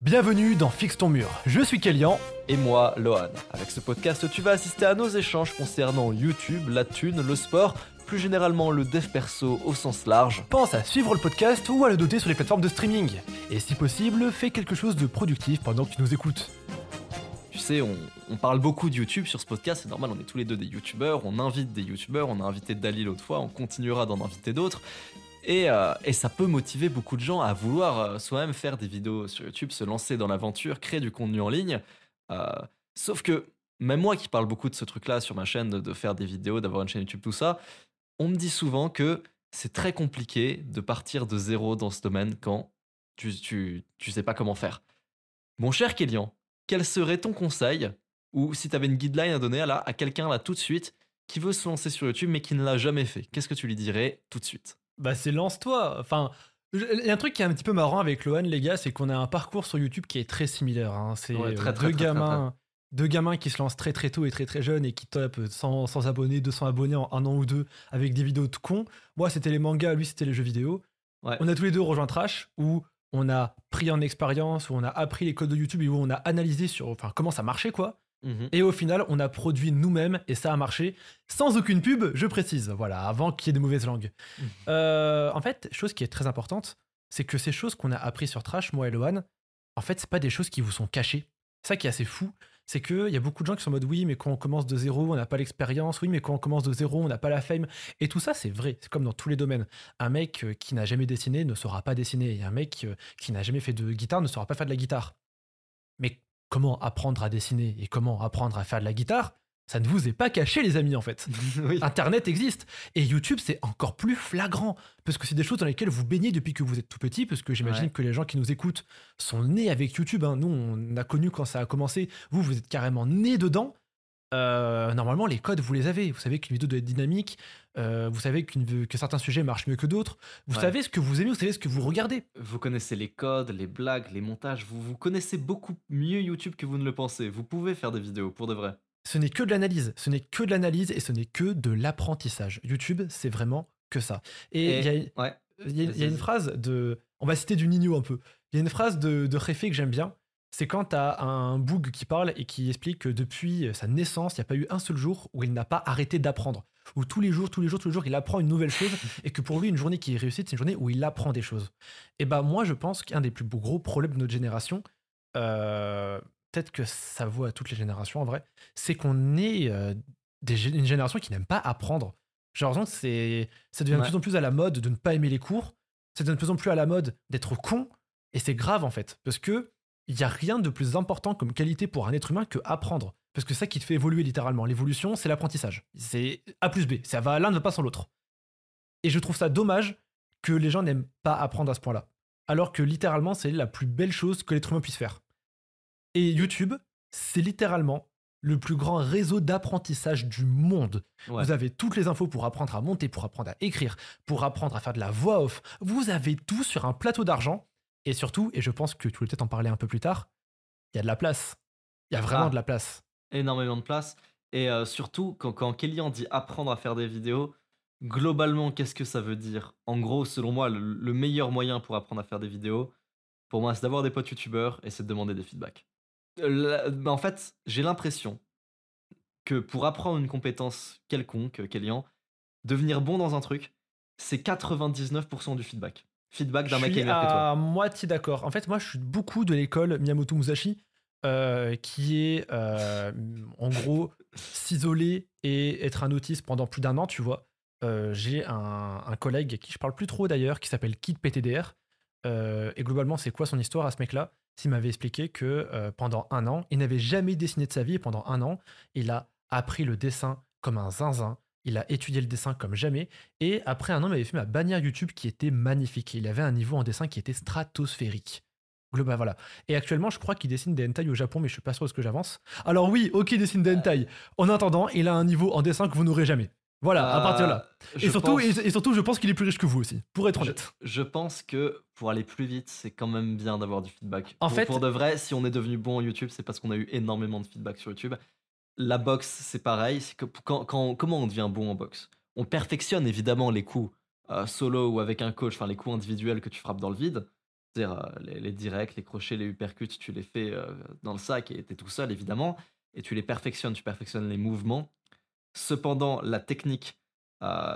Bienvenue dans Fixe ton mur. Je suis Kélian. Et moi, Lohan. Avec ce podcast, tu vas assister à nos échanges concernant YouTube, la thune, le sport, plus généralement le dev perso au sens large. Pense à suivre le podcast ou à le doter sur les plateformes de streaming. Et si possible, fais quelque chose de productif pendant que tu nous écoutes. Tu sais, on, on parle beaucoup de YouTube sur ce podcast, c'est normal, on est tous les deux des YouTubeurs, on invite des YouTubeurs, on a invité Dali l'autre fois, on continuera d'en inviter d'autres. Et, euh, et, ça peut motiver beaucoup de gens à vouloir euh, soi-même faire des vidéos sur YouTube, se lancer dans l'aventure, créer du contenu en ligne. Euh, sauf que même moi qui parle beaucoup de ce truc-là sur ma chaîne, de, de faire des vidéos, d'avoir une chaîne YouTube, tout ça, on me dit souvent que c'est très compliqué de partir de zéro dans ce domaine quand tu, tu, tu sais pas comment faire. Mon cher Kélian, quel serait ton conseil ou si tu avais une guideline à donner à, à quelqu'un là tout de suite qui veut se lancer sur YouTube mais qui ne l'a jamais fait, qu'est-ce que tu lui dirais tout de suite? Bah c'est lance-toi. Enfin, il y a un truc qui est un petit peu marrant avec Lohan, les gars, c'est qu'on a un parcours sur YouTube qui est très similaire. Hein. C'est Ouais, très, euh, très, deux très, gamins, deux gamins qui se lancent très très tôt et très très jeunes et qui tapent 100, 100 abonnés, 200 abonnés en un an ou deux avec des vidéos de cons. Moi, c'était les mangas, lui, c'était les jeux vidéo. Ouais. On a tous les deux rejoint Trash où on a pris en expérience, où on a appris les codes de YouTube et où on a analysé sur enfin, comment ça marchait quoi. Mhm. Et au final, on a produit nous-mêmes et ça a marché sans aucune pub, je précise. Voilà, avant qu'il y ait de mauvaises langues. Mhm. Euh, en fait, chose qui est très importante, c'est que ces choses qu'on a appris sur Trash, moi et Lohan, en fait, c'est pas des choses qui vous sont cachées. Ça qui est assez fou, c'est qu'il y a beaucoup de gens qui sont en mode oui, mais quand on commence de zéro, on n'a pas l'expérience, oui, mais quand on commence de zéro, on n'a pas la fame. Et tout ça, c'est vrai, c'est comme dans tous les domaines. Un mec euh, qui n'a jamais dessiné ne saura pas dessiner, et un mec euh, qui n'a jamais fait de guitare ne saura pas faire de la guitare. Mais comment apprendre à dessiner et comment apprendre à faire de la guitare, ça ne vous est pas caché, les amis, en fait. oui. Internet existe. Et YouTube, c'est encore plus flagrant. Parce que c'est des choses dans lesquelles vous baignez depuis que vous êtes tout petit. Parce que j'imagine Ouais. que les gens qui nous écoutent sont nés avec YouTube. hein. Nous, on a connu quand ça a commencé. Vous, vous êtes carrément nés dedans. Euh, normalement, les codes, vous les avez. Vous savez qu'une vidéo doit être dynamique. Euh, vous savez qu'une- que certains sujets marchent mieux que d'autres. Vous Ouais. savez ce que vous aimez, vous savez ce que vous regardez. Vous connaissez les codes, les blagues, les montages, vous, vous connaissez beaucoup mieux YouTube que vous ne le pensez. Vous pouvez faire des vidéos, pour de vrai. Ce n'est que de l'analyse. Ce n'est que de l'analyse et ce n'est que de l'apprentissage. YouTube, c'est vraiment que ça. Et il y a, ouais. Il y, a, il y a Vas-y, une phrase de. On va citer du Nino un peu. Il y a une phrase de, de Réfé que j'aime bien. C'est quand t'as un boug qui parle et qui explique que depuis sa naissance, il n'y a pas eu un seul jour où il n'a pas arrêté d'apprendre. Où tous les jours, tous les jours, tous les jours, il apprend une nouvelle chose et que pour lui, une journée qui est réussie, c'est une journée où il apprend des choses. Et bah, moi, je pense qu'un des plus gros problèmes de notre génération, euh, peut-être que ça vaut à toutes les générations en vrai, c'est qu'on est euh, des une génération qui n'aime pas apprendre. J'ai l'impression que c'est, ça devient de plus en plus à la mode de ne pas aimer les cours. Ça devient de plus en plus à la mode d'être con. Et c'est grave en fait. Parce que il n'y a rien de plus important comme qualité pour un être humain que apprendre. Parce que c'est ça qui te fait évoluer littéralement. L'évolution, c'est l'apprentissage. C'est A plus B. Ça va l'un ne va pas sans l'autre. Et je trouve ça dommage que les gens n'aiment pas apprendre à ce point-là. Alors que littéralement, c'est la plus belle chose que l'être humain puisse faire. Et YouTube, c'est littéralement le plus grand réseau d'apprentissage du monde. Ouais. Vous avez toutes les infos pour apprendre à monter, pour apprendre à écrire, pour apprendre à faire de la voix off. Vous avez tout sur un plateau d'argent. Et surtout, et je pense que tu voulais peut-être en parler un peu plus tard, il y a de la place. Il y a vraiment Ah. de la place. énormément de place. Et euh, surtout, quand, quand Kélian dit apprendre à faire des vidéos, globalement, qu'est-ce que ça veut dire? En gros, selon moi, le, le meilleur moyen pour apprendre à faire des vidéos, pour moi, c'est d'avoir des potes youtubeurs et c'est de demander des feedbacks. Euh, bah, en fait, j'ai l'impression que pour apprendre une compétence quelconque, euh, Kélian, devenir bon dans un truc, c'est 99% du feedback. Feedback d'un mec qui est meilleur que toi. à moitié d'accord. En fait, moi, je suis beaucoup de l'école Miyamoto Musashi, euh, qui est euh, en gros s'isoler et être un autiste pendant plus d'un an, tu vois. Euh, J'ai un, un collègue à qui je parle plus trop d'ailleurs, qui s'appelle Kid PTDR. Et globalement, c'est quoi son histoire à ce mec-là? S'il m'avait expliqué que pendant un an, il n'avait jamais dessiné de sa vie et pendant un an, il a appris le dessin comme un zinzin. Il a étudié le dessin comme jamais. Et après un an, il m'avait fait ma bannière YouTube qui était magnifique. Il avait un niveau en dessin qui était stratosphérique. Global, voilà. Et actuellement, je crois qu'il dessine des hentai au Japon, mais je suis pas sûr de ce que j'avance. Alors oui, ok, il dessine des hentai. En attendant, il a un niveau en dessin que vous n'aurez jamais. Voilà, à partir de là. Euh, Et surtout, pense- et, et surtout, je pense qu'il est plus riche que vous aussi, pour être Je, honnête. je pense que pour aller plus vite, c'est quand même bien d'avoir du feedback. En pour, fait- pour de vrai, si on est devenu bon en YouTube, c'est parce qu'on a eu énormément de feedback sur YouTube. La boxe, c'est pareil. C'est que quand, quand- comment on devient bon en boxe? On perfectionne évidemment les coups euh, solo ou avec un coach, enfin les coups individuels que tu frappes dans le vide. C'est-à-dire euh, les, les directs, les crochets, les uppercuts, tu les fais euh, dans le sac et t'es tout seul évidemment, et tu les perfectionnes, tu perfectionnes les mouvements. Cependant, la technique,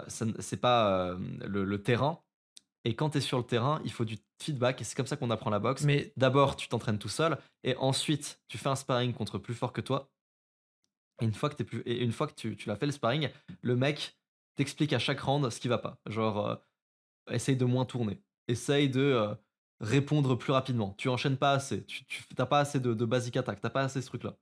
c'est pas le, le terrain. Et quand tu es sur le terrain, il faut du feedback, et c'est comme ça qu'on apprend la boxe. Mais D'abord, tu t'entraînes tout seul, et ensuite, tu fais un sparring contre plus fort que toi. Et une fois que, t'es plus, et une fois que tu, tu l'as fait le sparring, le mec t'explique à chaque round ce qui va pas. Genre, euh, essaye de moins tourner. Essaye de euh, répondre plus rapidement. Tu enchaînes pas assez. Tu, tu t'as pas assez de, de basic attack. T'as pas assez ce truc-là.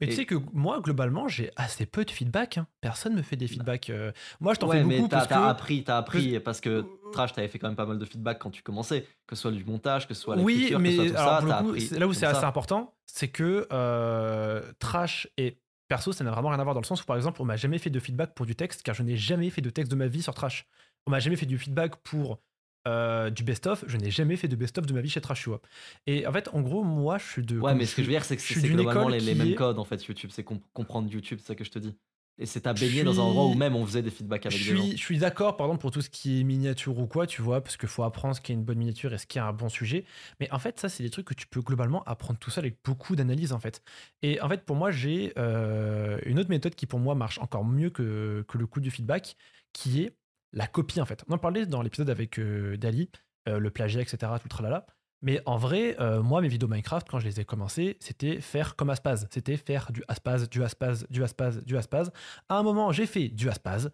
Mais tu Et- sais que moi, globalement, j'ai assez peu de feedback. hein. Personne me fait des feedbacks. euh. Moi, je t'en Ouais, fais mais beaucoup parce t'as que. appris, t'as appris parce que Trash, t'avais fait quand même pas mal de feedback quand tu commençais, que ce soit du montage, que ce soit Oui, l'écriture, que mais ce soit tout alors, ça. pour le t'as coup, appris c'est là où c'est assez important, c'est que euh, Trash et perso, ça n'a vraiment rien à voir dans le sens où, par exemple, on m'a jamais fait de feedback pour du texte, car je n'ai jamais fait de texte de ma vie sur Trash. On m'a jamais fait du feedback pour euh, du best-of, je n'ai jamais fait de best-of de ma vie chez Trash, tu vois. Et en fait, en gros, moi, je suis de. Ouais, mais ce que je veux dire, c'est que c'est globalement les, mêmes est- codes en fait. YouTube, c'est comp- comprendre YouTube, c'est ça que je te dis. Et c'est Je baigné dans un endroit où suis- même on faisait des feedbacks avec je des gens. suis, je suis d'accord, par exemple, pour tout ce qui est miniature ou quoi, tu vois, parce qu'il faut apprendre ce qui est une bonne miniature et ce qui est un bon sujet. Mais en fait, ça, c'est des trucs que tu peux globalement apprendre tout seul avec beaucoup d'analyse, en fait. Et en fait, pour moi, j'ai euh, une autre méthode qui, pour moi, marche encore mieux que, que le coup du feedback, qui est la copie, en fait. On en parlait dans l'épisode avec euh, Dali, euh, le plagiat, etc., tout le tralala. Mais en vrai, euh, moi, mes vidéos Minecraft, quand je les ai commencées, c'était faire comme Aspaz. C'était faire du Aspaz, du Aspaz, du Aspaz, du Aspaz. À un moment, j'ai fait du Aspaz.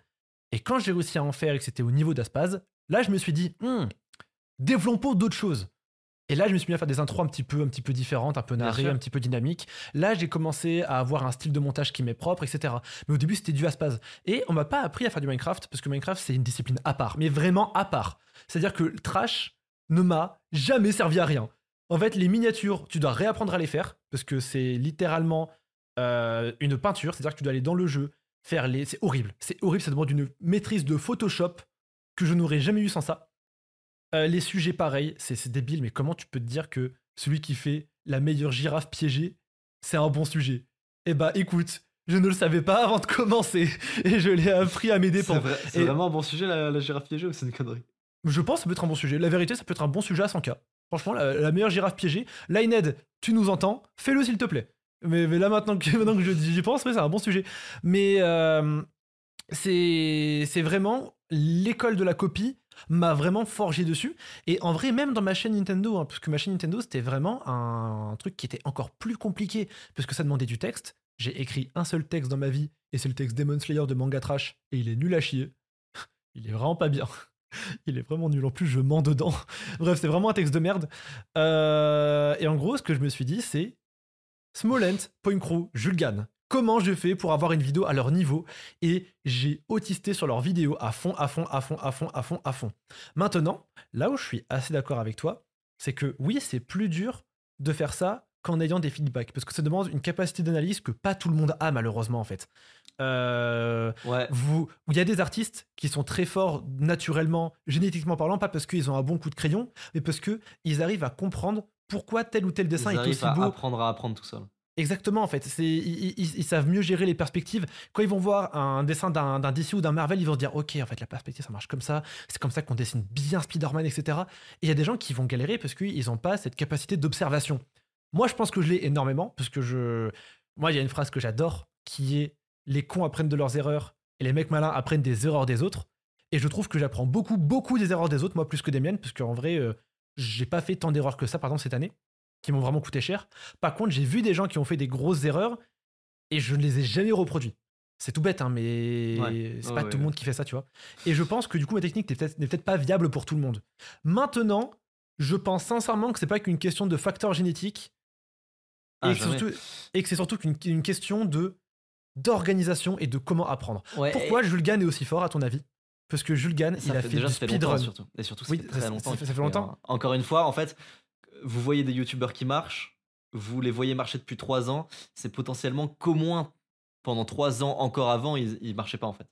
Et quand j'ai réussi à en faire et que c'était au niveau d'Aspaz, là, je me suis dit, Hmm, développons d'autres choses. Et là, je me suis mis à faire des intros un petit peu, un petit peu différentes, un peu narrées, un petit peu dynamiques. Là, j'ai commencé à avoir un style de montage qui m'est propre, etc. Mais au début, c'était du Aspaz. Et on m'a pas appris à faire du Minecraft parce que Minecraft, c'est une discipline à part, mais vraiment à part. C'est-à-dire que le trash ne m'a jamais servi à rien. En fait, les miniatures, tu dois réapprendre à les faire parce que c'est littéralement euh, une peinture. C'est-à-dire que tu dois aller dans le jeu, faire les. C'est horrible. C'est horrible. Ça demande une maîtrise de Photoshop que je n'aurais jamais eu sans ça. Euh, les sujets, pareil, c'est débile, mais comment tu peux te dire que celui qui fait la meilleure girafe piégée, c'est un bon sujet? Eh bah écoute, je ne le savais pas avant de commencer et je l'ai appris à mes C'est dépens. vrai- c'est Et- vraiment un bon sujet la, la girafe piégée ou c'est une connerie? Je pense que ça peut être un bon sujet. La vérité, ça peut être un bon sujet à 100K. Franchement, la, meilleure girafe piégée. Lined, tu nous entends? Fais-le s'il te plaît. Mais, là, maintenant que, maintenant que j'y pense, ouais, c'est un bon sujet. Mais euh, c'est vraiment l'école de la copie m'a vraiment forgé dessus. Et en vrai, même dans ma chaîne Nintendo, hein, parce que ma chaîne Nintendo, c'était vraiment un, truc qui était encore plus compliqué, parce que ça demandait du texte. J'ai écrit un seul texte dans ma vie, et c'est le texte Demon Slayer de Manga Trash, et il est nul à chier. Il est vraiment pas bien. Il est vraiment nul. En plus, je mens dedans. Bref, c'est vraiment un texte de merde. Euh, et en gros, ce que je me suis dit, c'est Smolent, Point Crew, Julgan. Comment je fais pour avoir une vidéo à leur niveau? Et j'ai autisté sur leurs vidéos à fond, à fond, à fond, à fond, à fond, à fond. Maintenant, là où je suis assez d'accord avec toi, c'est que oui, c'est plus dur de faire ça qu'en ayant des feedbacks, parce que ça demande une capacité d'analyse que pas tout le monde a malheureusement en fait. Euh, Ouais. vous, il y a des artistes qui sont très forts naturellement, génétiquement parlant, pas parce qu'ils ont un bon coup de crayon, mais parce que ils arrivent à comprendre pourquoi tel ou tel dessin Ils est arrivent aussi à beau. apprendre à apprendre tout seul. Exactement, en fait. Ils, ils- ils savent mieux gérer les perspectives. Quand ils vont voir un dessin d'un, d'un DC ou d'un Marvel, ils vont se dire Ok, en fait, la perspective, ça marche comme ça. C'est comme ça qu'on dessine bien Spider-Man, etc. Et il y a des gens qui vont galérer parce qu'ils n'ont pas cette capacité d'observation. Moi, je pense que je l'ai énormément parce que je. Moi, il y a une phrase que j'adore qui est Les cons apprennent de leurs erreurs et les mecs malins apprennent des erreurs des autres. Et je trouve que j'apprends beaucoup, beaucoup des erreurs des autres, moi, plus que des miennes, parce qu'en vrai, euh, j'ai pas fait tant d'erreurs que ça, par exemple, cette année, qui m'ont vraiment coûté cher. Par contre, j'ai vu des gens qui ont fait des grosses erreurs et je ne les ai jamais reproduits. C'est tout bête, hein, mais Ouais. c'est pas ouais. tout le monde qui fait ça, tu vois. Et je pense que du coup, ma technique n'est peut-être pas viable pour tout le monde. Maintenant, je pense sincèrement que c'est pas qu'une question de facteur génétique Ah, et, que c'est jamais. surtout- et que c'est surtout qu'une une question de d'organisation et de comment apprendre. Ouais, Pourquoi Julgan est aussi fort, à ton avis? Parce que Julgan, et il a fait- déjà du speedrun. surtout. Et surtout, ça Oui, fait ça- très ça- longtemps. ça fait longtemps. Encore une fois, en fait, vous voyez des youtubeurs qui marchent, vous les voyez marcher depuis 3 ans, c'est potentiellement qu'au moins pendant 3 ans encore avant, ils, ils marchaient pas en fait.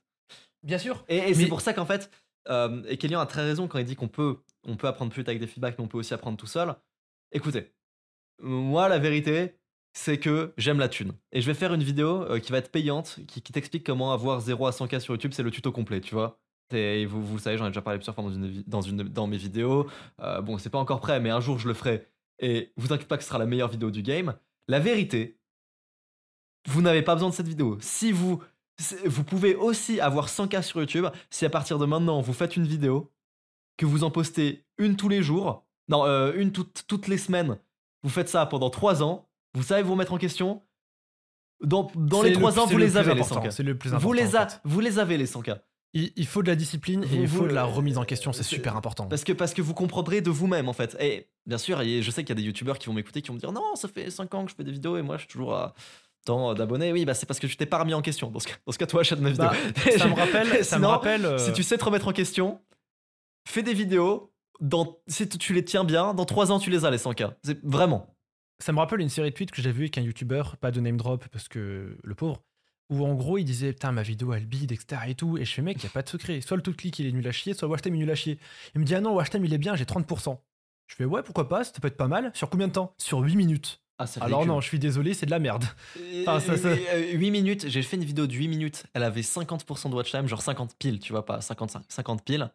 Bien sûr. Et, et c'est pour ça qu'en fait, euh, et Kélian a très raison quand il dit qu'on peut, on peut apprendre plus vite avec des feedbacks, mais on peut aussi apprendre tout seul. Écoutez, moi la vérité, c'est que j'aime la thune. Et je vais faire une vidéo euh, qui va être payante, qui, qui t'explique comment avoir 0 à 100K sur YouTube, c'est le tuto complet, tu vois. Et vous, vous savez, j'en ai déjà parlé plusieurs fois dans, une, dans, une, dans mes vidéos. Euh, bon, c'est pas encore prêt, mais un jour je le ferai. Et vous inquiétez pas que ce sera la meilleure vidéo du game. La vérité, vous n'avez pas besoin de cette vidéo. Si vous, vous pouvez aussi avoir 100K sur YouTube, si à partir de maintenant vous faites une vidéo, que vous en postez une tous les jours, non, euh, une toutes les semaines, vous faites ça pendant 3 ans, vous savez vous remettre en question? Dans, dans les 3 ans, vous les avez les 100K. C'est le plus important. Vous les, en fait. vous les avez les 100K. Il, faut de la discipline et il faut de la remise en question, c'est super important. Parce que, parce que vous comprendrez de vous-même en fait. Et bien sûr, et je sais qu'il y a des youtubeurs qui vont m'écouter qui vont me dire non, ça fait 5 ans que je fais des vidéos et moi je suis toujours à tant d'abonnés. Oui, bah c'est parce que tu t'es pas remis en question. Dans ce, cas- dans ce cas, toi, achète ma vidéo. Bah, ça me rappelle, ça me rappelle. euh, Si tu sais te remettre en question, fais des vidéos. Dans, si tu- les tiens bien, dans 3 ans, tu les as les 100K. C'est vraiment. Ça me rappelle une série de tweets que j'ai vu avec un youtubeur, pas de name drop parce que le pauvre, où en gros il disait putain ma vidéo elle bide, etc. et tout. Et je fais mec, y a pas de secret. Soit le tout clic il est nul à chier, soit le watch time il est nul à chier. Il me dit ah non, watch time il est bien, j'ai 30%. Je fais ouais, pourquoi pas, ça peut être pas mal. Sur combien de temps? Sur 8 minutes. Ah, c'est Alors non, je suis désolé, c'est de la merde. Enfin, ça- ça- 8 minutes, j'ai fait une vidéo de 8 minutes, elle avait 50% de watch time, genre 50 piles, tu vois, pas 55, 50 piles.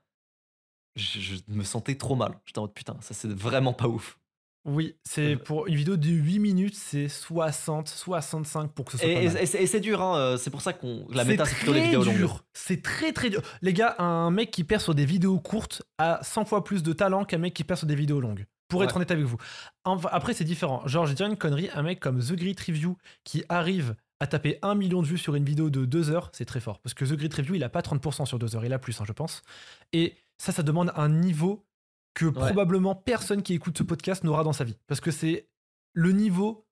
Je, je me sentais trop mal. J'étais en mode putain, ça c'est vraiment pas ouf. Oui, c'est Euh, pour une vidéo de 8 minutes, c'est 60, 65 pour que ce soit Et, c'est dur, hein, euh, c'est pour ça qu'on. La méta, c'est plutôt les vidéos longues. C'est très très dur. Les gars, un mec qui perd sur des vidéos courtes a 100 fois plus de talent qu'un mec qui perd sur des vidéos longues. Pour être honnête avec vous. Enfin, après, c'est différent. Genre, je dirais une connerie, un mec comme The Grit Review qui arrive à taper 1 million de vues sur une vidéo de 2 heures, c'est très fort. Parce que The Grit Review, il a pas 30% sur 2 heures, il a plus, hein, je pense. Et ça, ça demande un niveau que probablement personne qui écoute ce podcast n'aura dans sa vie. Parce que c'est le niveau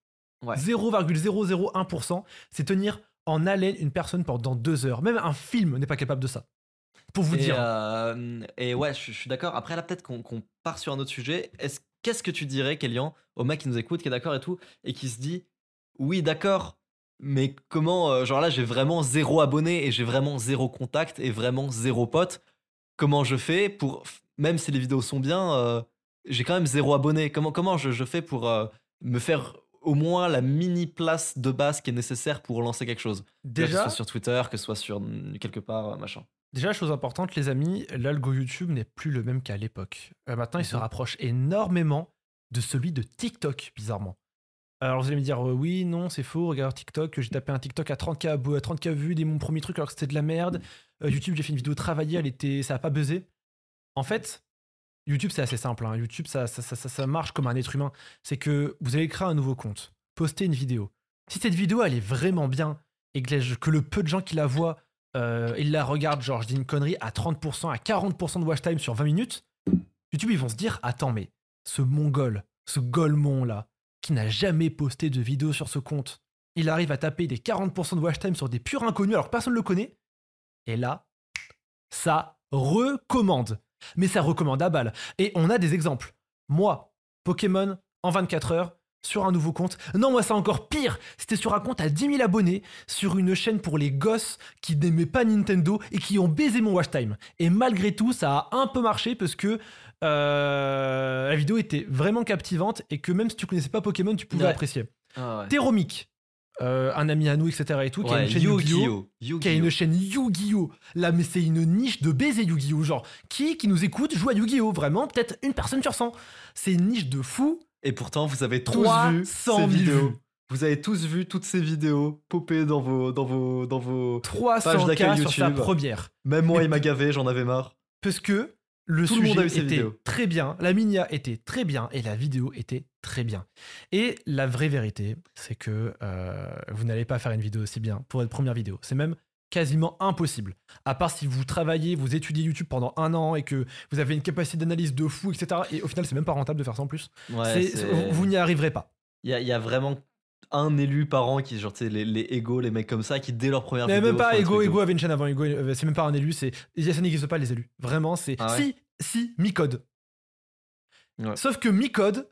Ouais. 0,001%, c'est tenir en haleine une personne pendant deux heures. Même un film n'est pas capable de ça. Pour vous Et, dire. euh, et ouais, je, je suis d'accord. Après, là, peut-être qu'on part sur un autre sujet. Est-ce- Qu'est-ce que tu dirais, Kélian, au mec qui nous écoute, qui est d'accord et tout, et qui se dit Oui, d'accord, mais comment. euh, genre là, j'ai vraiment zéro abonné et j'ai vraiment zéro contact et vraiment zéro pote. Comment je fais pour. Même si les vidéos sont bien, euh, j'ai quand même zéro abonné. Comment, comment je, je fais pour euh, me faire au moins la mini place de base qui est nécessaire pour lancer quelque chose? Que ce déjà, soit sur Twitter, que ce soit sur quelque part, machin. déjà, chose importante, les amis, l'algo YouTube n'est plus le même qu'à l'époque. Euh, maintenant, il se Mhm. rapproche énormément de celui de TikTok, bizarrement. Alors vous allez me dire, euh, oui, non, c'est faux, regarde TikTok, j'ai tapé un TikTok à 30K, abo- à 30K vues dès mon premier truc alors que c'était de la merde. Euh, YouTube, j'ai fait une vidéo travaillée, elle était, ça a pas buzzé. En fait, YouTube, c'est assez simple. hein. YouTube, ça, marche comme un être humain. C'est que vous allez créer un nouveau compte, poster une vidéo. Si cette vidéo, elle est vraiment bien et que, le peu de gens qui la voient, euh, ils la regardent, genre, je dis une connerie, à 30%, à 40% de watch time sur 20 minutes, YouTube, ils vont se dire, attends, mais ce mongol, ce golemon là, qui n'a jamais posté de vidéo sur ce compte, il arrive à taper des 40% de watch time sur des purs inconnus alors que personne ne le connaît. Et là, ça recommande. Mais ça recommande à balle. Et on a des exemples. Moi, Pokémon, en 24 heures, sur un nouveau compte. Non, moi, c'est encore pire. C'était sur un compte à 10 000 abonnés, sur une chaîne pour les gosses qui n'aimaient pas Nintendo et qui ont baisé mon watch time. Et malgré tout, ça a un peu marché parce que euh, la vidéo était vraiment captivante et que même si tu connaissais pas Pokémon, tu pouvais Ouais. apprécier. Ah ouais. Euh, un ami à nous, etc. et tout, qui a une chaîne Yu-Gi-Oh! Qui a une chaîne Yu-Gi-Oh! Là, mais c'est une niche de baiser Yu-Gi-Oh! Genre, qui qui nous écoute joue à Yu-Gi-Oh! Vraiment, peut-être une personne sur 100. C'est une niche de fou. Et pourtant, vous avez tous vu 300 ces 000 vidéos. vues. Vous avez tous vu toutes ces vidéos popper dans vos, dans vos, dans vos. Page 300 d'accueil k sur sa YouTube. première. Même moi, Mais- il m'a gavé, j'en avais marre. Parce que le Tout sujet était vidéos. très bien, la minia était très bien et la vidéo était très bien. Et la vraie vérité, c'est que euh, vous n'allez pas faire une vidéo aussi bien pour votre première vidéo. C'est même quasiment impossible. À part si vous travaillez, vous étudiez YouTube pendant un an et que vous avez une capacité d'analyse de fou, etc. Et au final, c'est même pas rentable de faire ça en plus. Ouais, vous vous n'y arriverez pas. Il y a, il y a vraiment un élu par an qui, genre, tu sais, les, les égos, les mecs comme ça, qui dès leur première Mais vidéo. même pas Ego, Ego avait une chaîne avant Ego, euh, c'est même pas un élu, c'est ça n'existe pas les élus. Vraiment, c'est Ah ouais si si Micode. Ouais. Sauf que Micode,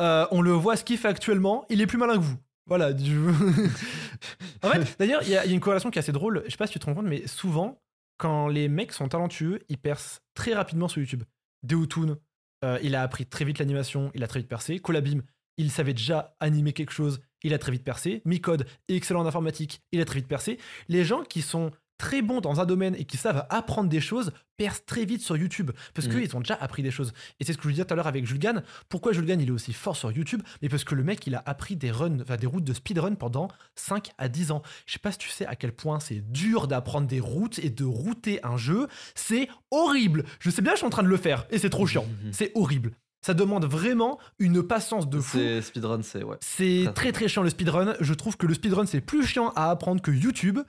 euh, on le voit ce qu'il fait actuellement, il est plus malin que vous. Voilà. du- en fait, d'ailleurs, il y, a il y a une corrélation qui est assez drôle. Je sais pas si tu te rends compte, mais souvent, quand les mecs sont talentueux, ils percent très rapidement sur YouTube. Deotoon, euh, il a appris très vite l'animation, il a très vite percé. Colabim, il savait déjà animer quelque chose, il a très vite percé. Micode, excellent en informatique, il a très vite percé. Les gens qui sont très bons dans un domaine et qui savent apprendre des choses percent très vite sur YouTube parce Mhm. qu'ils ont déjà appris des choses. Et c'est ce que je vous disais tout à l'heure avec Julgan. Pourquoi Julgan il est aussi fort sur YouTube? Mais parce que le mec il a appris des runs, enfin, des routes de speedrun pendant 5 à 10 ans. Je sais pas si tu sais à quel point c'est dur d'apprendre des routes et de router un jeu. C'est horrible. Je sais bien, je suis en train de le faire et c'est trop chiant. Mhm. C'est horrible. Ça demande vraiment une patience de fou. C'est speedrun, c'est ouais. C'est Très, très très chiant le speedrun. Je trouve que le speedrun c'est plus chiant à apprendre que YouTube.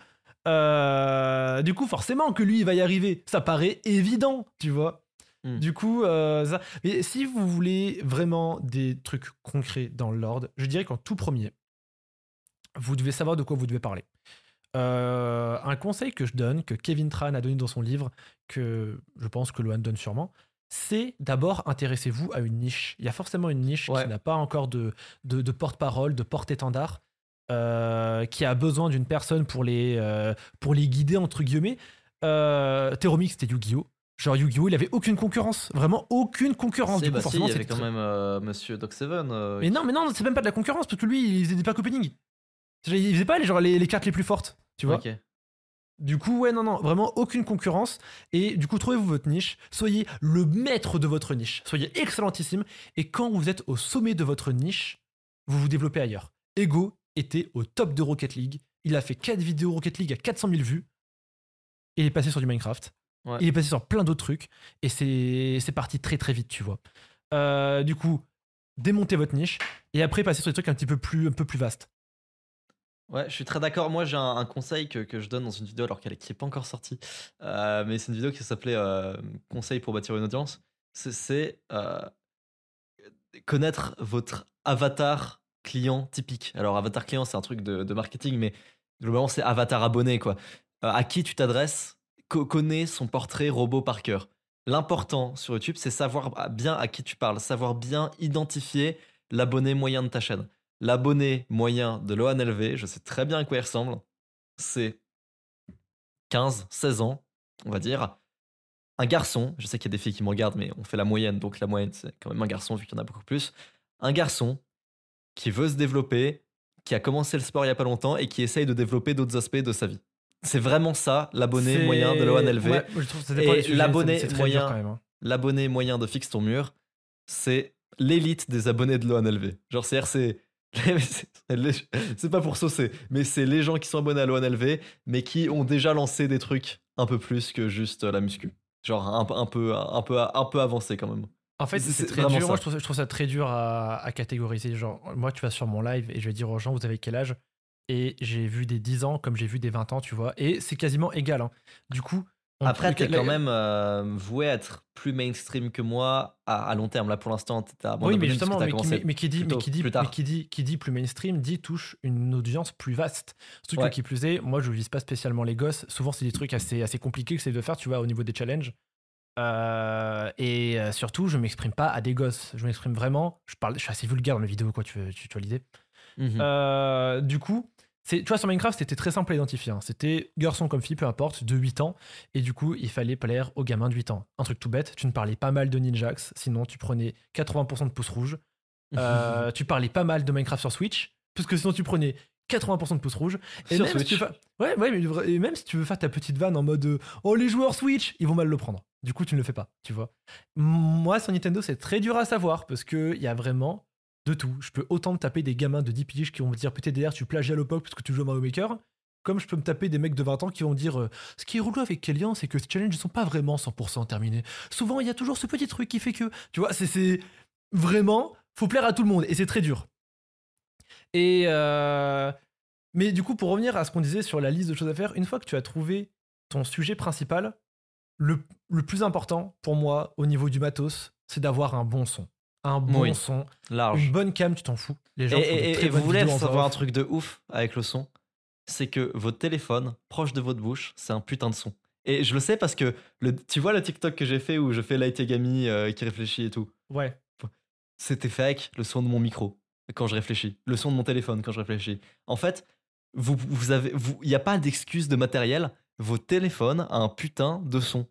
Euh, du coup, forcément que lui il va y arriver. Ça paraît évident, tu vois. Hmm. Du coup, euh, ça- mais si vous voulez vraiment des trucs concrets dans l'ordre, je dirais qu'en tout premier, vous devez savoir de quoi vous devez parler. Euh, un conseil que je donne, que Kevin Tran a donné dans son livre, que je pense que Lohan donne sûrement, c'est d'abord intéressez-vous à une niche. Il y a forcément une niche Ouais. qui n'a pas encore de, de, de porte-parole, de porte-étendard, euh, qui a besoin d'une personne pour les, euh, pour les guider, entre guillemets. Euh, Theromix, c'était Yu-Gi-Oh! Genre Yu-Gi-Oh! il avait aucune concurrence, vraiment aucune concurrence. Du coup, bah si, forcément, il y avait c'est quand très- même euh, Monsieur Doc Seven. Mais non, mais non, c'est même pas de la concurrence, parce que lui, il faisait des pack opening. Il faisait pas les, genre, les, les cartes les plus fortes, tu vois. Du coup, ouais, non, non, vraiment aucune concurrence. Et du coup, trouvez-vous votre niche. Soyez le maître de votre niche. Soyez excellentissime. Et quand vous êtes au sommet de votre niche, vous vous développez ailleurs. Ego était au top de Rocket League. Il a fait 4 vidéos Rocket League à 400 000 vues. Il est passé sur du Minecraft. Ouais. Il est passé sur plein d'autres trucs. Et c'est c'est parti très très vite, tu vois. Euh, du coup, démontez votre niche. Et après, passez sur des trucs un petit peu plus, un peu plus vastes. Ouais, je suis très d'accord. Moi, j'ai un, conseil que, que je donne dans une vidéo, alors qu'elle n'est pas encore sortie. Euh, mais c'est une vidéo qui s'appelait euh, Conseil pour bâtir une audience. C'est- euh, connaître votre avatar client typique. Alors, avatar client, c'est un truc de, marketing, mais globalement, c'est avatar abonné, quoi. À qui tu t'adresses, co- connais son portrait robot par cœur. L'important sur YouTube, c'est savoir bien à qui tu parles, savoir bien identifier l'abonné moyen de ta chaîne. L'abonné moyen de Lohan LV, je sais très bien à quoi il ressemble. C'est 15, 16 ans, on va dire. Un garçon, je sais qu'il y a des filles qui me regardent, mais on fait la moyenne, donc la moyenne, c'est quand même un garçon, vu qu'il y en a beaucoup plus. Un garçon qui veut se développer, qui a commencé le sport il y a pas longtemps et qui essaye de développer d'autres aspects de sa vie. C'est vraiment ça, l'abonné moyen de Lohan LV. Ouais, Et l'abonné moyen- hein. l'abonné moyen de Fixe ton mur, c'est l'élite des abonnés de Lohan LV. Genre, c'est. C'est pas pour saucer, mais c'est les gens qui sont abonnés à Lohan LV, mais qui ont déjà lancé des trucs un peu plus que juste la muscu. Genre, un, peu- un, peu, un, peu, un peu avancé quand même. En fait, C'est- très dur. ça. Moi, je trouve, ça- je trouve ça très dur à, à catégoriser. Genre, moi, tu vas sur mon live et je vais dire aux gens, vous avez quel âge? Et j'ai vu des 10 ans comme j'ai vu des 20 ans, tu vois. Et c'est quasiment égal. hein. Du coup, Après, t'es quand même euh, voué à être plus mainstream que moi à, à long terme. Là, pour l'instant, t'es à moins Oui, mais justement, mais mais- mais qui dit, plus tôt, mais qui dit, plus tard. mais qui dit, qui dit plus mainstream, dit touche une audience plus vaste. Surtout Ouais. que qui plus est, moi, je vise pas spécialement les gosses. Souvent, c'est des trucs assez, assez compliqués que c'est de faire, tu vois, au niveau des challenges. Euh, et euh, surtout, je m'exprime pas à des gosses. Je m'exprime vraiment. Je parle, je suis assez vulgaire dans mes vidéos, quoi. Tu, tu, tu vois l'idée. Euh, du coup, tu vois, sur Minecraft, c'était très simple à identifier. hein. C'était garçon comme fille, peu importe, de 8 ans. Et du coup, il fallait plaire aux gamins de 8 ans. Un truc tout bête, tu ne parlais pas mal de Ninjax, sinon tu prenais 80% de pouces rouges. Euh, tu parlais pas mal de Minecraft sur Switch, parce que sinon tu prenais 80% de pouces rouges. Et Sur même si Switch. tu veux fa- ouais, ouais, mais vra- et même si tu veux faire ta petite vanne en mode euh, Oh, les joueurs Switch, ils vont mal le prendre. Du coup, tu ne le fais pas, tu vois. Moi, sur Nintendo, c'est très dur à savoir, parce qu'il y a vraiment de tout. Je peux autant me taper des gamins de 10 piges qui vont me dire PTDR, tu plagies à l'époque parce que tu joues à Mario Maker, comme je peux me taper des mecs de 20 ans qui vont dire euh, Ce qui est relou avec Kélian, c'est que ces challenges ne sont pas vraiment 100% terminés. Souvent, il y a toujours ce petit truc qui fait que. Tu vois, c'est- c'est. Vraiment, faut plaire à tout le monde, et c'est très dur. Et. euh, Mais du coup, pour revenir à ce qu'on disait sur la liste de choses à faire, une fois que tu as trouvé ton sujet principal, le, le plus important pour moi au niveau du matos, c'est d'avoir un bon son. Un bon Oui. son. Large. Une bonne cam, tu t'en fous. Les gens Et, font des et- très et bonnes vous voulez savoir un truc de ouf avec le son C'est que votre téléphone, proche de votre bouche, c'est un putain de son. Et je le sais parce que le, tu vois le TikTok que j'ai fait où je fais Light Yagami euh, qui réfléchit et tout. Ouais. C'était fait avec le son de mon micro quand je réfléchis, le son de mon téléphone quand je réfléchis. En fait, vous, vous avez, vous, il n'y a pas d'excuse de matériel. Votre téléphone a un putain de son.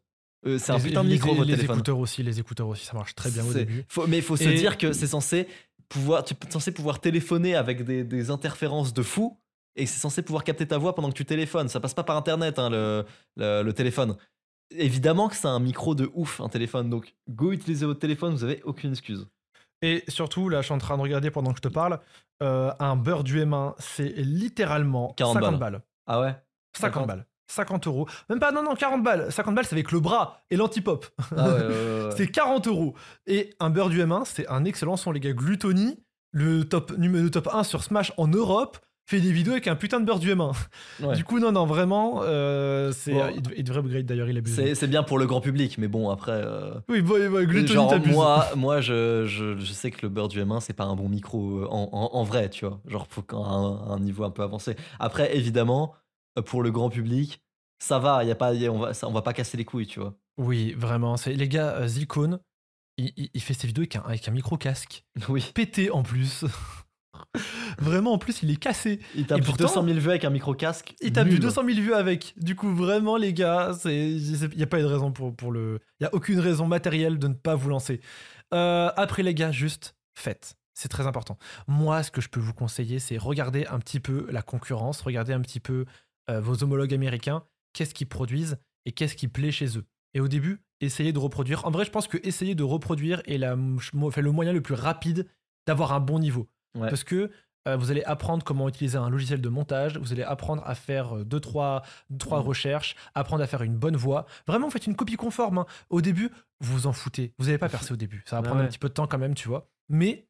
Euh, c'est un putain de micro les, votre les téléphone. écouteurs aussi, les écouteurs aussi, ça marche très bien au début. faut- mais il faut se dire que c'est censé pouvoir, tu es censé pouvoir téléphoner avec des, des interférences de fou et c'est censé pouvoir capter ta voix pendant que tu téléphones. Ça passe pas par internet, hein, le, le, le téléphone. Évidemment que c'est un micro de ouf, un téléphone. Donc, go utiliser votre téléphone, vous avez aucune excuse. Et surtout, là, je suis en train de regarder pendant que je te parle, euh, un beurre du M1, c'est littéralement 40 50 balles. balles. Ah ouais? 50 50. balles. 50 euros. Même pas, non, non, 40 balles. 50 balles, c'est avec le bras et l'antipop. Ah ouais, ouais, ouais, c'est 40 euros. Et un beurre du M1, c'est un excellent son, les gars. Gluttony, le top, numéro top 1 sur Smash en Europe, fait des vidéos avec un putain de beurre du M1. Ouais. Du coup, non, non, vraiment, euh, c'est, Bon. il, il devrait upgrade d'ailleurs, il abuse. C'est c'est bien pour le grand public, mais bon, après. euh, Oui, bon, bon, Gluttony, genre, moi, moi je, je, je sais que le beurre du M1, c'est pas un bon micro euh, en, en, en vrai, tu vois. Genre, faut qu'un un, un niveau un peu avancé. Après, évidemment, pour le grand public, ça va, y a pas, y a- on, va, ça- on va pas casser les couilles, tu vois. Oui, vraiment. C'est, les gars, euh, Zilcone, il, il- il fait ses vidéos avec un, avec un micro-casque. Oui. Pété en plus. vraiment, en plus, il est cassé. Il tape Et pourtant- 200 000 vues avec un micro-casque. Il tape du nul. 200 000 vues avec. Du coup, vraiment, les gars, il n'y a pas de raison pour, pour le. Il n'y a aucune raison matérielle de ne pas vous lancer. Euh, après, les gars, juste faites. C'est très important. Moi, ce que je peux vous conseiller, c'est regarder un petit peu la concurrence, regarder un petit peu euh, vos homologues américains, qu'est-ce qu'ils produisent et qu'est-ce qui plaît chez eux. Et au début, essayez de reproduire. En vrai, je pense que essayer de reproduire est la, le moyen le plus rapide d'avoir un bon niveau. Ouais. Parce que euh, vous allez apprendre comment utiliser un logiciel de montage, vous allez apprendre à faire 2-3 deux, trois, deux, trois Mhm. recherches, apprendre à faire une bonne voix. Vraiment, faites une copie conforme. hein. Au début, vous vous en foutez. Vous n'allez pas percer au début. Ça va prendre un petit peu de temps quand même, tu vois. Mais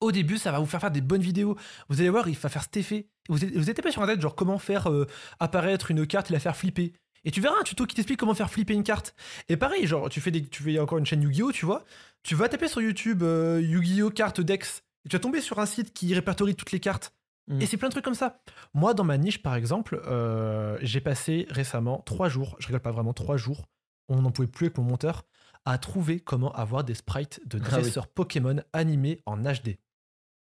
au début, ça va vous faire faire des bonnes vidéos. Vous allez voir, il va faire cet effet. Vous êtes, vous êtes pas sur internet, genre comment faire euh, apparaître une carte et la faire flipper. Et tu verras un tuto qui t'explique comment faire flipper une carte. Et pareil, genre, tu fais, des, tu fais encore une chaîne Yu-Gi-Oh, tu vois. Tu vas taper sur YouTube euh, Yu-Gi-Oh carte Dex. Et tu vas tomber sur un site qui répertorie toutes les cartes. Mm. Et c'est plein de trucs comme ça. Moi, dans ma niche, par exemple, euh, j'ai passé récemment trois jours, je rigole pas vraiment, trois jours, on n'en pouvait plus avec mon monteur, à trouver comment avoir des sprites de Ah oui. dresseurs Pokémon animés en HD.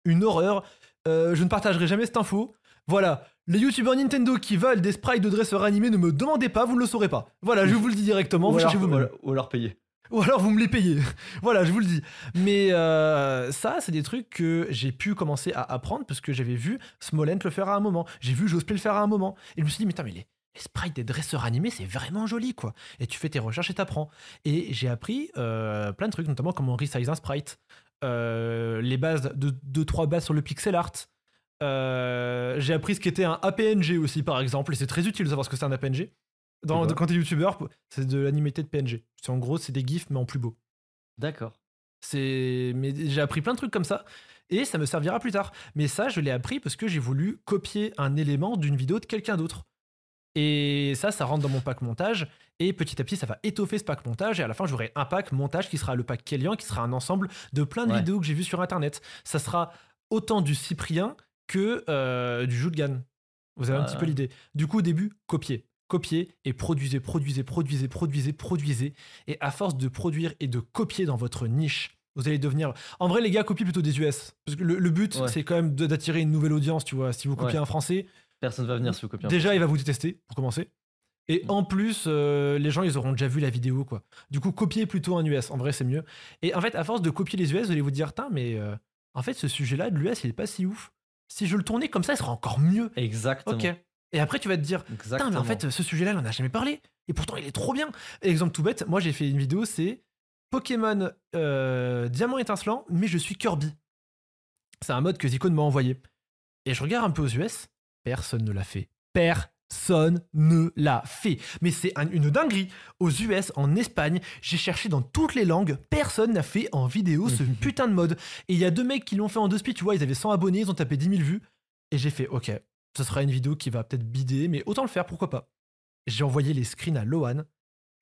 Une horreur. Euh, je ne partagerai jamais cette info. Voilà, les youtubeurs Nintendo qui veulent des sprites de dresseurs animés, ne me demandez pas, vous ne le saurez pas. Voilà, je vous le dis directement, ou, vous alors, cherchez ou, alors, ou alors payer. Ou alors vous me les payez. voilà, je vous le dis. Mais euh, ça, c'est des trucs que j'ai pu commencer à apprendre parce que j'avais vu Smolent le faire à un moment. J'ai vu Josplay le faire à un moment. Et je me suis dit, mais, putain, mais les, les sprites des dresseurs animés, c'est vraiment joli, quoi. Et tu fais tes recherches et t'apprends. Et j'ai appris euh, plein de trucs, notamment comment resize un sprite, les bases de 2-3 bases sur le pixel art. Euh, j'ai appris ce qu'était un APNG aussi, par exemple, et c'est très utile de savoir ce que c'est un APNG. Dans, C'est quoi quand t'es youtubeur, c'est de l'animité de PNG. C'est en gros, c'est des gifs, mais en plus beau. D'accord. C'est, mais j'ai appris plein de trucs comme ça et ça me servira plus tard. Mais ça, je l'ai appris parce que j'ai voulu copier un élément d'une vidéo de quelqu'un d'autre. Et ça, ça rentre dans mon pack montage et petit à petit, ça va étoffer ce pack montage et à la fin, j'aurai un pack montage qui sera le pack Kélian, qui sera un ensemble de plein de Ouais. vidéos que j'ai vues sur internet. Ça sera autant du Cyprien que euh, du Jutgan. Vous avez un petit peu l'idée. Du coup, au début, copier. Copier et produisez, produisez, produisez, produisez, produisez. Et à force de produire et de copier dans votre niche, vous allez devenir. En vrai, les gars, copiez plutôt des US. Parce que le, le but, Ouais. c'est quand même d'attirer une nouvelle audience, tu vois. Si vous copiez Ouais. un français, Personne va venir si vous copiez déjà, il va vous détester, pour commencer. Et Mm. en plus, euh, les gens, ils auront déjà vu la vidéo, quoi. Du coup, copiez plutôt un US. En vrai, c'est mieux. Et en fait, à force de copier les US, vous allez vous dire, Tain, mais euh, en fait, ce sujet-là de l'US, il est pas si ouf. Si je le tournais comme ça, il sera encore mieux. Exactement. Ok. Et après, tu vas te dire, Putain, mais en fait, ce sujet-là, il en a jamais parlé. Et pourtant, il est trop bien. Exemple tout bête, moi, j'ai fait une vidéo, c'est Pokémon euh, Diamant étincelant, mais je suis Kirby. C'est un mode que Zicone m'a envoyé. Et je regarde un peu aux US, personne ne l'a fait. Personne ne l'a fait. Mais c'est un- une dinguerie. Aux US, en Espagne, j'ai cherché dans toutes les langues, personne n'a fait en vidéo ce putain de mode. Et il y a deux mecs qui l'ont fait en deux speed, tu vois, ils avaient 100 abonnés, ils ont tapé 10 000 vues. Et j'ai fait, ok, ce sera une vidéo qui va peut-être bider, mais autant le faire, pourquoi pas. J'ai envoyé les screens à Lohan.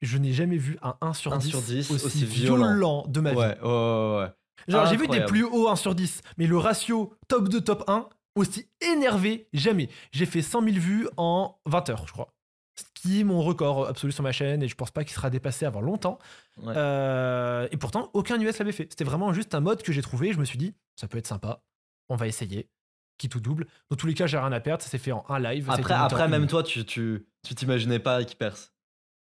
Je n'ai jamais vu un 1 sur 1 10, sur 10 aussi, aussi violent. violent. de ma vie. Ouais, ouais, ouais, ouais. Genre, j'ai vu des plus hauts 1 sur 10, mais le ratio top 2, top 1, aussi énervé, jamais. J'ai fait 100 000 vues en 20 heures, je crois. Ce qui est mon record absolu sur ma chaîne, et je pense pas qu'il sera dépassé avant longtemps. Ouais. Euh, et pourtant, aucun US l'avait fait. C'était vraiment juste un mode que j'ai trouvé, je me suis dit, ça peut être sympa, on va essayer. Qui tout double. Dans tous les cas, j'ai rien à perdre, ça s'est fait en un live. Après, même toi, tu tu t'imaginais pas qu'il perce.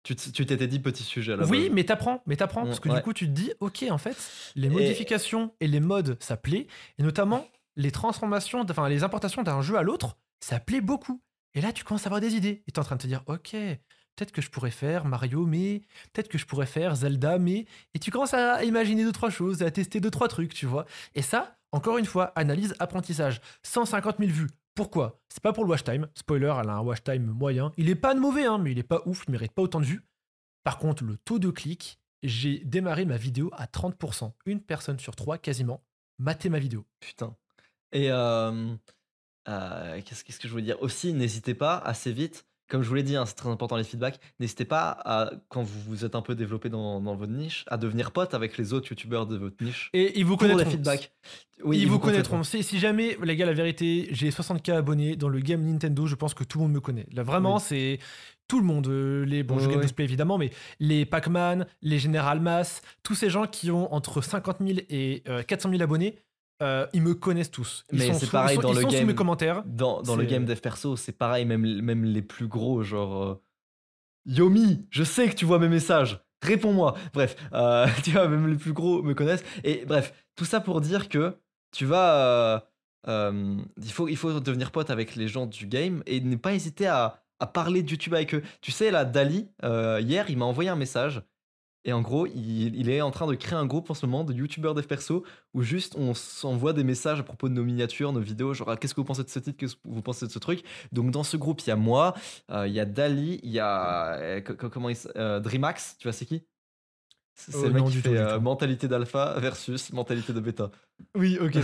Tu t'étais dit petit sujet là. Oui, mais t'apprends, mais t'apprends, parce que Ouais. du coup, tu te dis, ok, en fait, les Et- modifications et les modes, ça plaît, et notamment les transformations, enfin les importations d'un jeu à l'autre, ça plaît beaucoup. Et là, tu commences à avoir des idées. Et tu es en train de te dire, ok, peut-être que je pourrais faire Mario, mais peut-être que je pourrais faire Zelda, mais. Et tu commences à imaginer deux, trois choses, à tester deux, trois trucs, tu vois. Et ça, encore une fois, analyse, apprentissage. 150 000 vues. Pourquoi? C'est pas pour le watch time. Spoiler, elle a un watch time moyen. Il est pas mauvais, hein, mais il est pas ouf, il mérite pas autant de vues. Par contre, le taux de clic, j'ai démarré ma vidéo à 30%. Une personne sur trois, quasiment, matait ma vidéo. Putain. Et qu'est-ce que je voulais dire? Aussi, n'hésitez pas assez vite comme je vous l'ai dit, hein, c'est très important les feedbacks. N'hésitez pas, à, quand vous vous êtes un peu développé dans, votre niche, à devenir pote avec les autres youtubeurs de votre niche. Et ils vous connaîtront. feedbacks. Oui, ils, vous, connaîtront. Si, jamais, les gars, la vérité, j'ai 60K abonnés dans le game Nintendo, je pense que tout le monde me connaît. Là, vraiment, c'est tout le monde. Euh, les, bon, je game display évidemment, mais les Pac-Man, les General Mass, tous ces gens qui ont entre 50 000 et 400 euh, 000 abonnés, euh, ils me connaissent tous. Ils mais c'est pareil dans le game. mes commentaires. Dans, dans le game dev perso, c'est pareil, même, même les plus gros, genre. Euh, Yomi, je sais que tu vois mes messages. Réponds-moi. Bref, euh, tu vois, même les plus gros me connaissent. Et bref, tout ça pour dire que tu vas. il, faut, il faut devenir pote avec les gens du game et ne pas hésiter à, à parler de YouTube avec eux. Tu sais, là, Dali, hier, il m'a envoyé un message et en gros, il, est en train de créer un groupe en ce moment de youtubeurs dev perso où juste on s'envoie des messages à propos de nos miniatures, nos vidéos, genre ah, qu'est-ce que vous pensez de ce titre, qu'est-ce que vous pensez de ce truc? Donc dans ce groupe, il y a moi, euh, il y a Dali, il y a euh, comment il, euh, Dreamax, tu vois c'est qui? C'est oh, le mec qui fait euh, mentalité d'alpha versus mentalité de bêta. Oui, ok,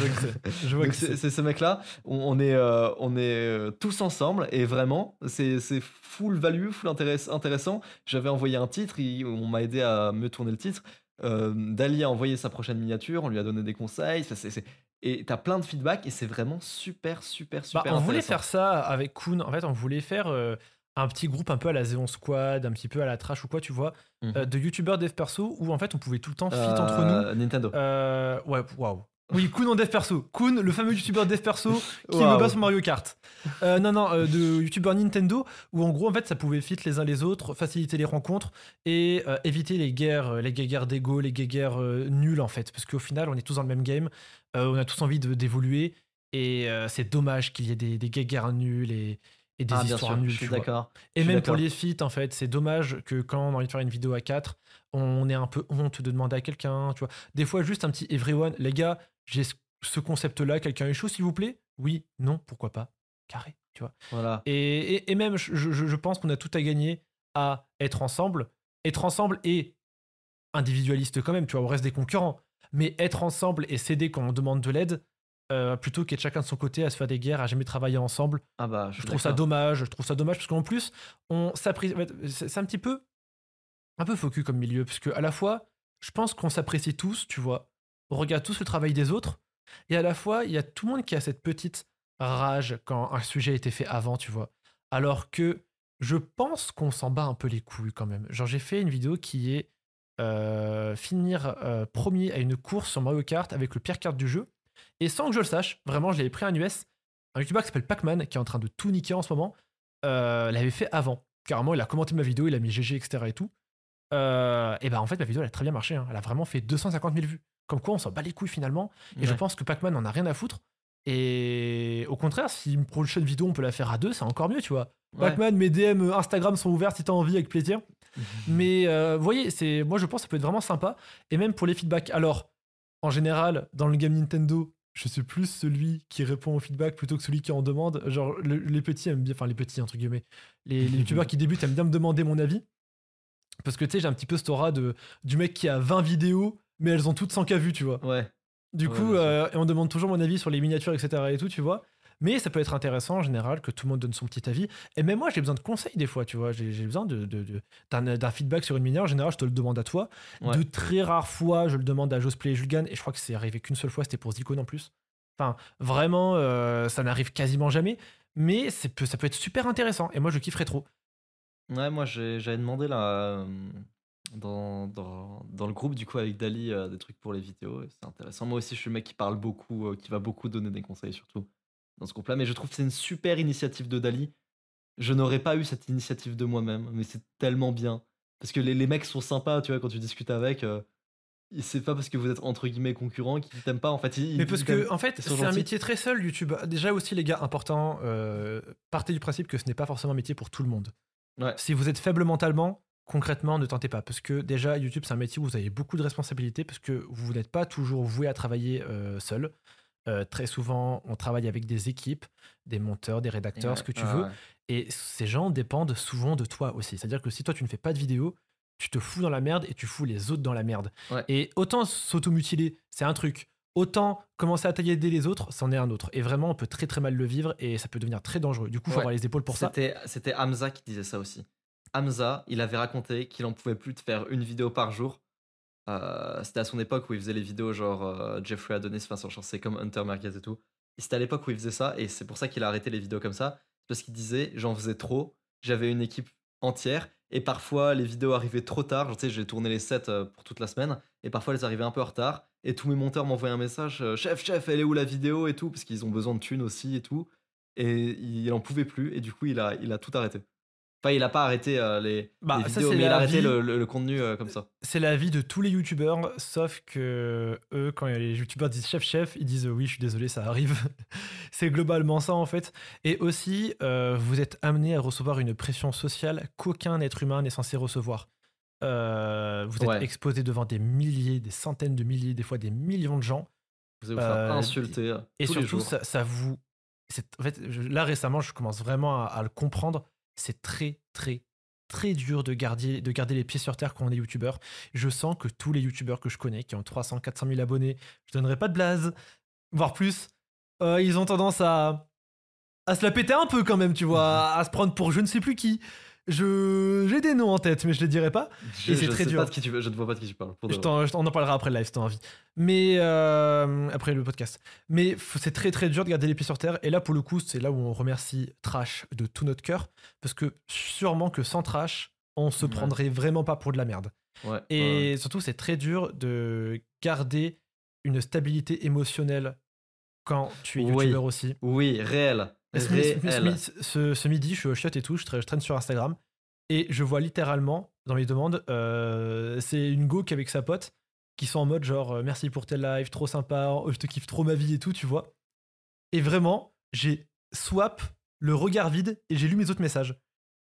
je vois c'est ce mec-là. On, est, euh, on est euh, tous ensemble et vraiment, c'est full value, full intéressant. J'avais envoyé un titre, on m'a aidé à me tourner le titre. Dali a envoyé sa prochaine miniature, on lui a donné des conseils. Ça, c'est et t'as plein de feedback et c'est vraiment super, super, super. Bah, on voulait faire ça avec Kuhn. En fait, on voulait faire un petit groupe un peu à la Zéon Squad, un petit peu à la trash ou quoi, tu vois, mhm. euh, de youtubeurs dev perso où en fait on pouvait tout le temps fit entre nous. Nintendo. Euh, ouais, waouh. Oui, Kun en dev perso. Kun, le fameux youtubeur dev perso qui me bat sur Mario Kart. Euh, non, non, de youtubeur Nintendo où en gros en fait ça pouvait fit les uns les autres, faciliter les rencontres et éviter les guerres, les guerres d'ego, les guerres nulles en fait, parce qu'au final on est tous dans le même game, on a tous envie d'évoluer et c'est dommage qu'il y ait des, des guerres nulles et et des ah, histoires nulles. Je suis d'accord. Et même pour les feats, en fait, c'est dommage que quand on a envie de faire une vidéo à 4, on ait un peu honte de demander à quelqu'un, tu vois. Des fois, juste un petit everyone, les gars, j'ai ce concept-là, quelqu'un est chaud, s'il vous plaît? Oui, non, pourquoi pas? Carré, tu vois. Voilà. Et, et, même, je, je, pense qu'on a tout à gagner à être ensemble. Être ensemble et individualiste quand même, tu vois, on reste des concurrents. Mais être ensemble et s'aider quand on demande de l'aide, euh, plutôt qu'être chacun de son côté à se faire des guerres, à jamais travailler ensemble. Ah bah, je, trouve ça dommage. Je trouve ça dommage parce qu'en plus, on s'apprécie. C'est un petit peu, un peu focus comme milieu, parce que à la fois, je pense qu'on s'apprécie tous, tu vois. On regarde tous le travail des autres, et à la fois, il y a tout le monde qui a cette petite rage quand un sujet a été fait avant, tu vois. Alors que je pense qu'on s'en bat un peu les couilles quand même. Genre, j'ai fait une vidéo qui est euh, finir euh, premier à une course sur Mario Kart avec le pire carte du jeu. Et sans que je le sache, vraiment, je l'avais pris un US. Un YouTuber qui s'appelle Pacman, qui est en train de tout niquer en ce moment, euh, l'avait fait avant. Carrément, il a commenté ma vidéo, il a mis GG, etc. et tout. Euh, et ben en fait, ma vidéo, elle a très bien marché. Hein. Elle a vraiment fait 250 000 vues. Comme quoi, on s'en bat les couilles finalement. Et je pense que Pacman en a rien à foutre. Et au contraire, si une prochaine vidéo, on peut la faire à deux, c'est encore mieux, tu vois. Pacman, mes DM Instagram sont ouverts si t'as envie, avec plaisir. Mais euh, vous voyez, c'est moi je pense que ça peut être vraiment sympa. Et même pour les feedbacks. Alors, en général, dans le game Nintendo, je suis plus celui qui répond au feedback plutôt que celui qui en demande. Genre, les petits aiment bien, enfin les petits, entre guillemets, les, les youtubeurs qui débutent aiment bien me demander mon avis. Parce que tu sais, j'ai un petit peu cette aura de, du mec qui a 20 vidéos, mais elles ont toutes 100 k vues, tu vois. Ouais. Du coup, euh, et on demande toujours mon avis sur les miniatures, etc. et tout, tu vois. Mais ça peut être intéressant en général que tout le monde donne son petit avis. Et même moi, j'ai besoin de conseils des fois, tu vois. J'ai besoin de, d'un feedback sur une minière. En général, je te le demande à toi. De très rares fois, je le demande à Josplay et Julgan. Et je crois que c'est arrivé qu'une seule fois, c'était pour Zico en plus. Enfin, vraiment, euh, ça n'arrive quasiment jamais. Mais ça peut être super intéressant. Et moi, je kifferais trop. Ouais, moi, j'avais demandé là. Euh, dans, dans, dans, le groupe du coup avec Dali euh, des trucs pour les vidéos c'est intéressant moi aussi je suis le mec qui parle beaucoup qui va beaucoup donner des conseils surtout dans ce groupe-là. Mais je trouve que c'est une super initiative de Dali. Je n'aurais pas eu cette initiative de moi-même, mais c'est tellement bien. Parce que les, les, mecs sont sympas, tu vois, quand tu discutes avec. Euh, c'est pas parce que vous êtes entre guillemets concurrents qu'ils t'aiment pas. En fait, ils, Mais parce que, en fait, c'est un métier très seul, YouTube. Déjà aussi, les gars, important, euh, partez du principe que ce n'est pas forcément un métier pour tout le monde. Ouais. Si vous êtes faible mentalement, concrètement, ne tentez pas. Parce que déjà, YouTube, c'est un métier où vous avez beaucoup de responsabilités, parce que vous n'êtes pas toujours voué à travailler euh, seul. Euh, très souvent, on travaille avec des équipes, des monteurs, des rédacteurs, ce que tu Ouais, veux. ouais. Et ces gens dépendent souvent de toi aussi. C'est-à-dire que si toi, tu ne fais pas de vidéo, tu te fous dans la merde et tu fous les autres dans la merde. Et autant s'automutiler, c'est un truc. Autant commencer à tailler les autres, c'en est un autre. Et vraiment, on peut très très mal le vivre et ça peut devenir très dangereux. Du coup, il faut avoir les épaules pour ça. C'était c'était Hamza qui disait ça aussi. Hamza, il avait raconté qu'il en pouvait plus de faire une vidéo par jour. Euh, c'était à son époque où il faisait les vidéos genre euh, Jeffrey Adonis, enfin c'est comme Hunter Marquez et tout. Et c'était à l'époque où il faisait ça et c'est pour ça qu'il a arrêté les vidéos comme ça. Parce qu'il disait j'en faisais trop, j'avais une équipe entière et parfois les vidéos arrivaient trop tard. Tu sais, j'ai tourné les sets euh, pour toute la semaine et parfois elles arrivaient un peu en retard. Et tous mes monteurs m'envoyaient un message euh, chef, chef, elle est où la vidéo et tout? Parce qu'ils ont besoin de thunes aussi et tout. Et il en pouvait plus et du coup il a tout arrêté. Enfin, il a pas arrêté euh, les, Bah, les vidéos, c'est mais il a arrêté vie. le, le- le contenu euh, comme ça. C'est la vie de tous les youtubeurs, sauf que eux, quand les youtubeurs disent chef chef, ils disent oui, je suis désolé, ça arrive. c'est globalement ça en fait. Et aussi, euh, vous êtes amené à recevoir une pression sociale qu'aucun être humain n'est censé recevoir. Euh, vous êtes Ouais. exposé devant des milliers, des centaines de milliers, des fois des millions de gens. Vous allez vous faire Euh, insulter euh, Et tous surtout, jours. ça, ça vous. En fait, je- là récemment, je commence vraiment à, à le comprendre. C'est très, très, très dur de garder, de garder les pieds sur terre quand on est youtubeur. Je sens que tous les youtubeurs que je connais, qui ont 300, 400 000 abonnés, je donnerai pas de blase, voire plus, euh, ils ont tendance à, à se la péter un peu quand même, tu vois, à se prendre pour je ne sais plus qui. Je J'ai des noms en tête, mais je les dirai pas. Je, et c'est très sais dur. Pas de qui tu, je ne vois pas de qui tu parles. Je on en parlera après le live si t'as envie. Mais euh, après le podcast. Mais c'est très très dur de garder les pieds sur terre. Et là, pour le coup, c'est là où on remercie Trash de tout notre cœur. Parce que sûrement que sans Trash, on se Ouais. prendrait vraiment pas pour de la merde. Ouais, ouais, Et surtout, c'est très dur de garder une stabilité émotionnelle quand tu es Oui. youtubeur aussi. Oui, réel. Ce, midi, je suis au shot et tout, je, tra- je traîne sur Instagram et je vois littéralement dans mes demandes, euh, c'est une go qui avec sa pote qui sont en mode genre euh, merci pour tes lives, trop sympa, oh, je te kiffe trop ma vie et tout, tu vois. Et vraiment, j'ai swap le regard vide et j'ai lu mes autres messages.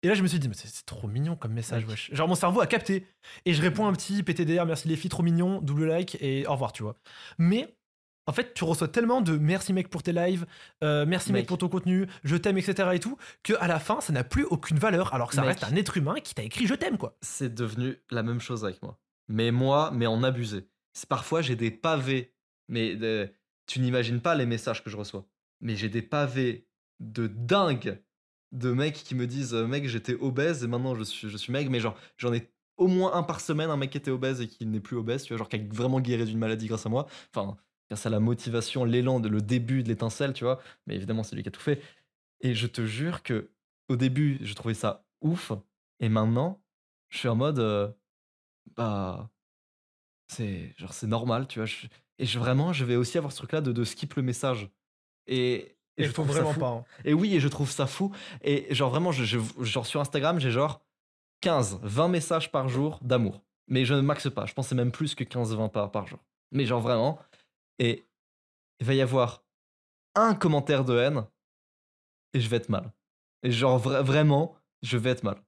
Et là, je me suis dit, mais c'est trop mignon comme message, wesh. Genre, mon cerveau a capté. Et je réponds un petit PTDR, merci les filles, trop mignon, double like et au revoir, tu vois. Mais, en fait, tu reçois tellement de merci mec pour tes lives, euh, merci mec. Mec. pour ton contenu, je t'aime, etc. et tout, que à la fin, ça n'a plus aucune valeur, alors que ça Mec. reste un être humain qui t'a écrit je t'aime, quoi. C'est devenu la même chose avec moi. Mais moi, mais en abusé. Parfois, j'ai des pavés. Mais de- tu n'imagines pas les messages que je reçois. Mais j'ai des pavés de dingue de mecs qui me disent euh, Mec, j'étais obèse et maintenant je suis, je suis maigre. Mais genre, j'en ai au moins un par semaine, un mec qui était obèse et qui n'est plus obèse, tu vois, genre qui a vraiment guéri d'une maladie grâce à moi. Enfin, grâce à la motivation, l'élan, de- le début de l'étincelle, tu vois. Mais évidemment, c'est lui qui a tout fait. Et je te jure que au début, je trouvais ça ouf. Et maintenant, je suis en mode. euh, bah. C'est genre, c'est normal, tu vois. je- et je, vraiment, je vais aussi avoir ce truc-là de, de skip le message. Et. Et je faut trouve vraiment pas. hein. Et oui, et je trouve ça fou. Et genre vraiment, je, je- genre sur Instagram, j'ai genre 15, 20 messages par jour d'amour. Mais je ne maxe pas. Je pensais même plus que 15, 20 par, par jour. Mais genre vraiment. Et il va y avoir un commentaire de haine et je vais être mal. Et genre vra- vraiment, je vais être mal.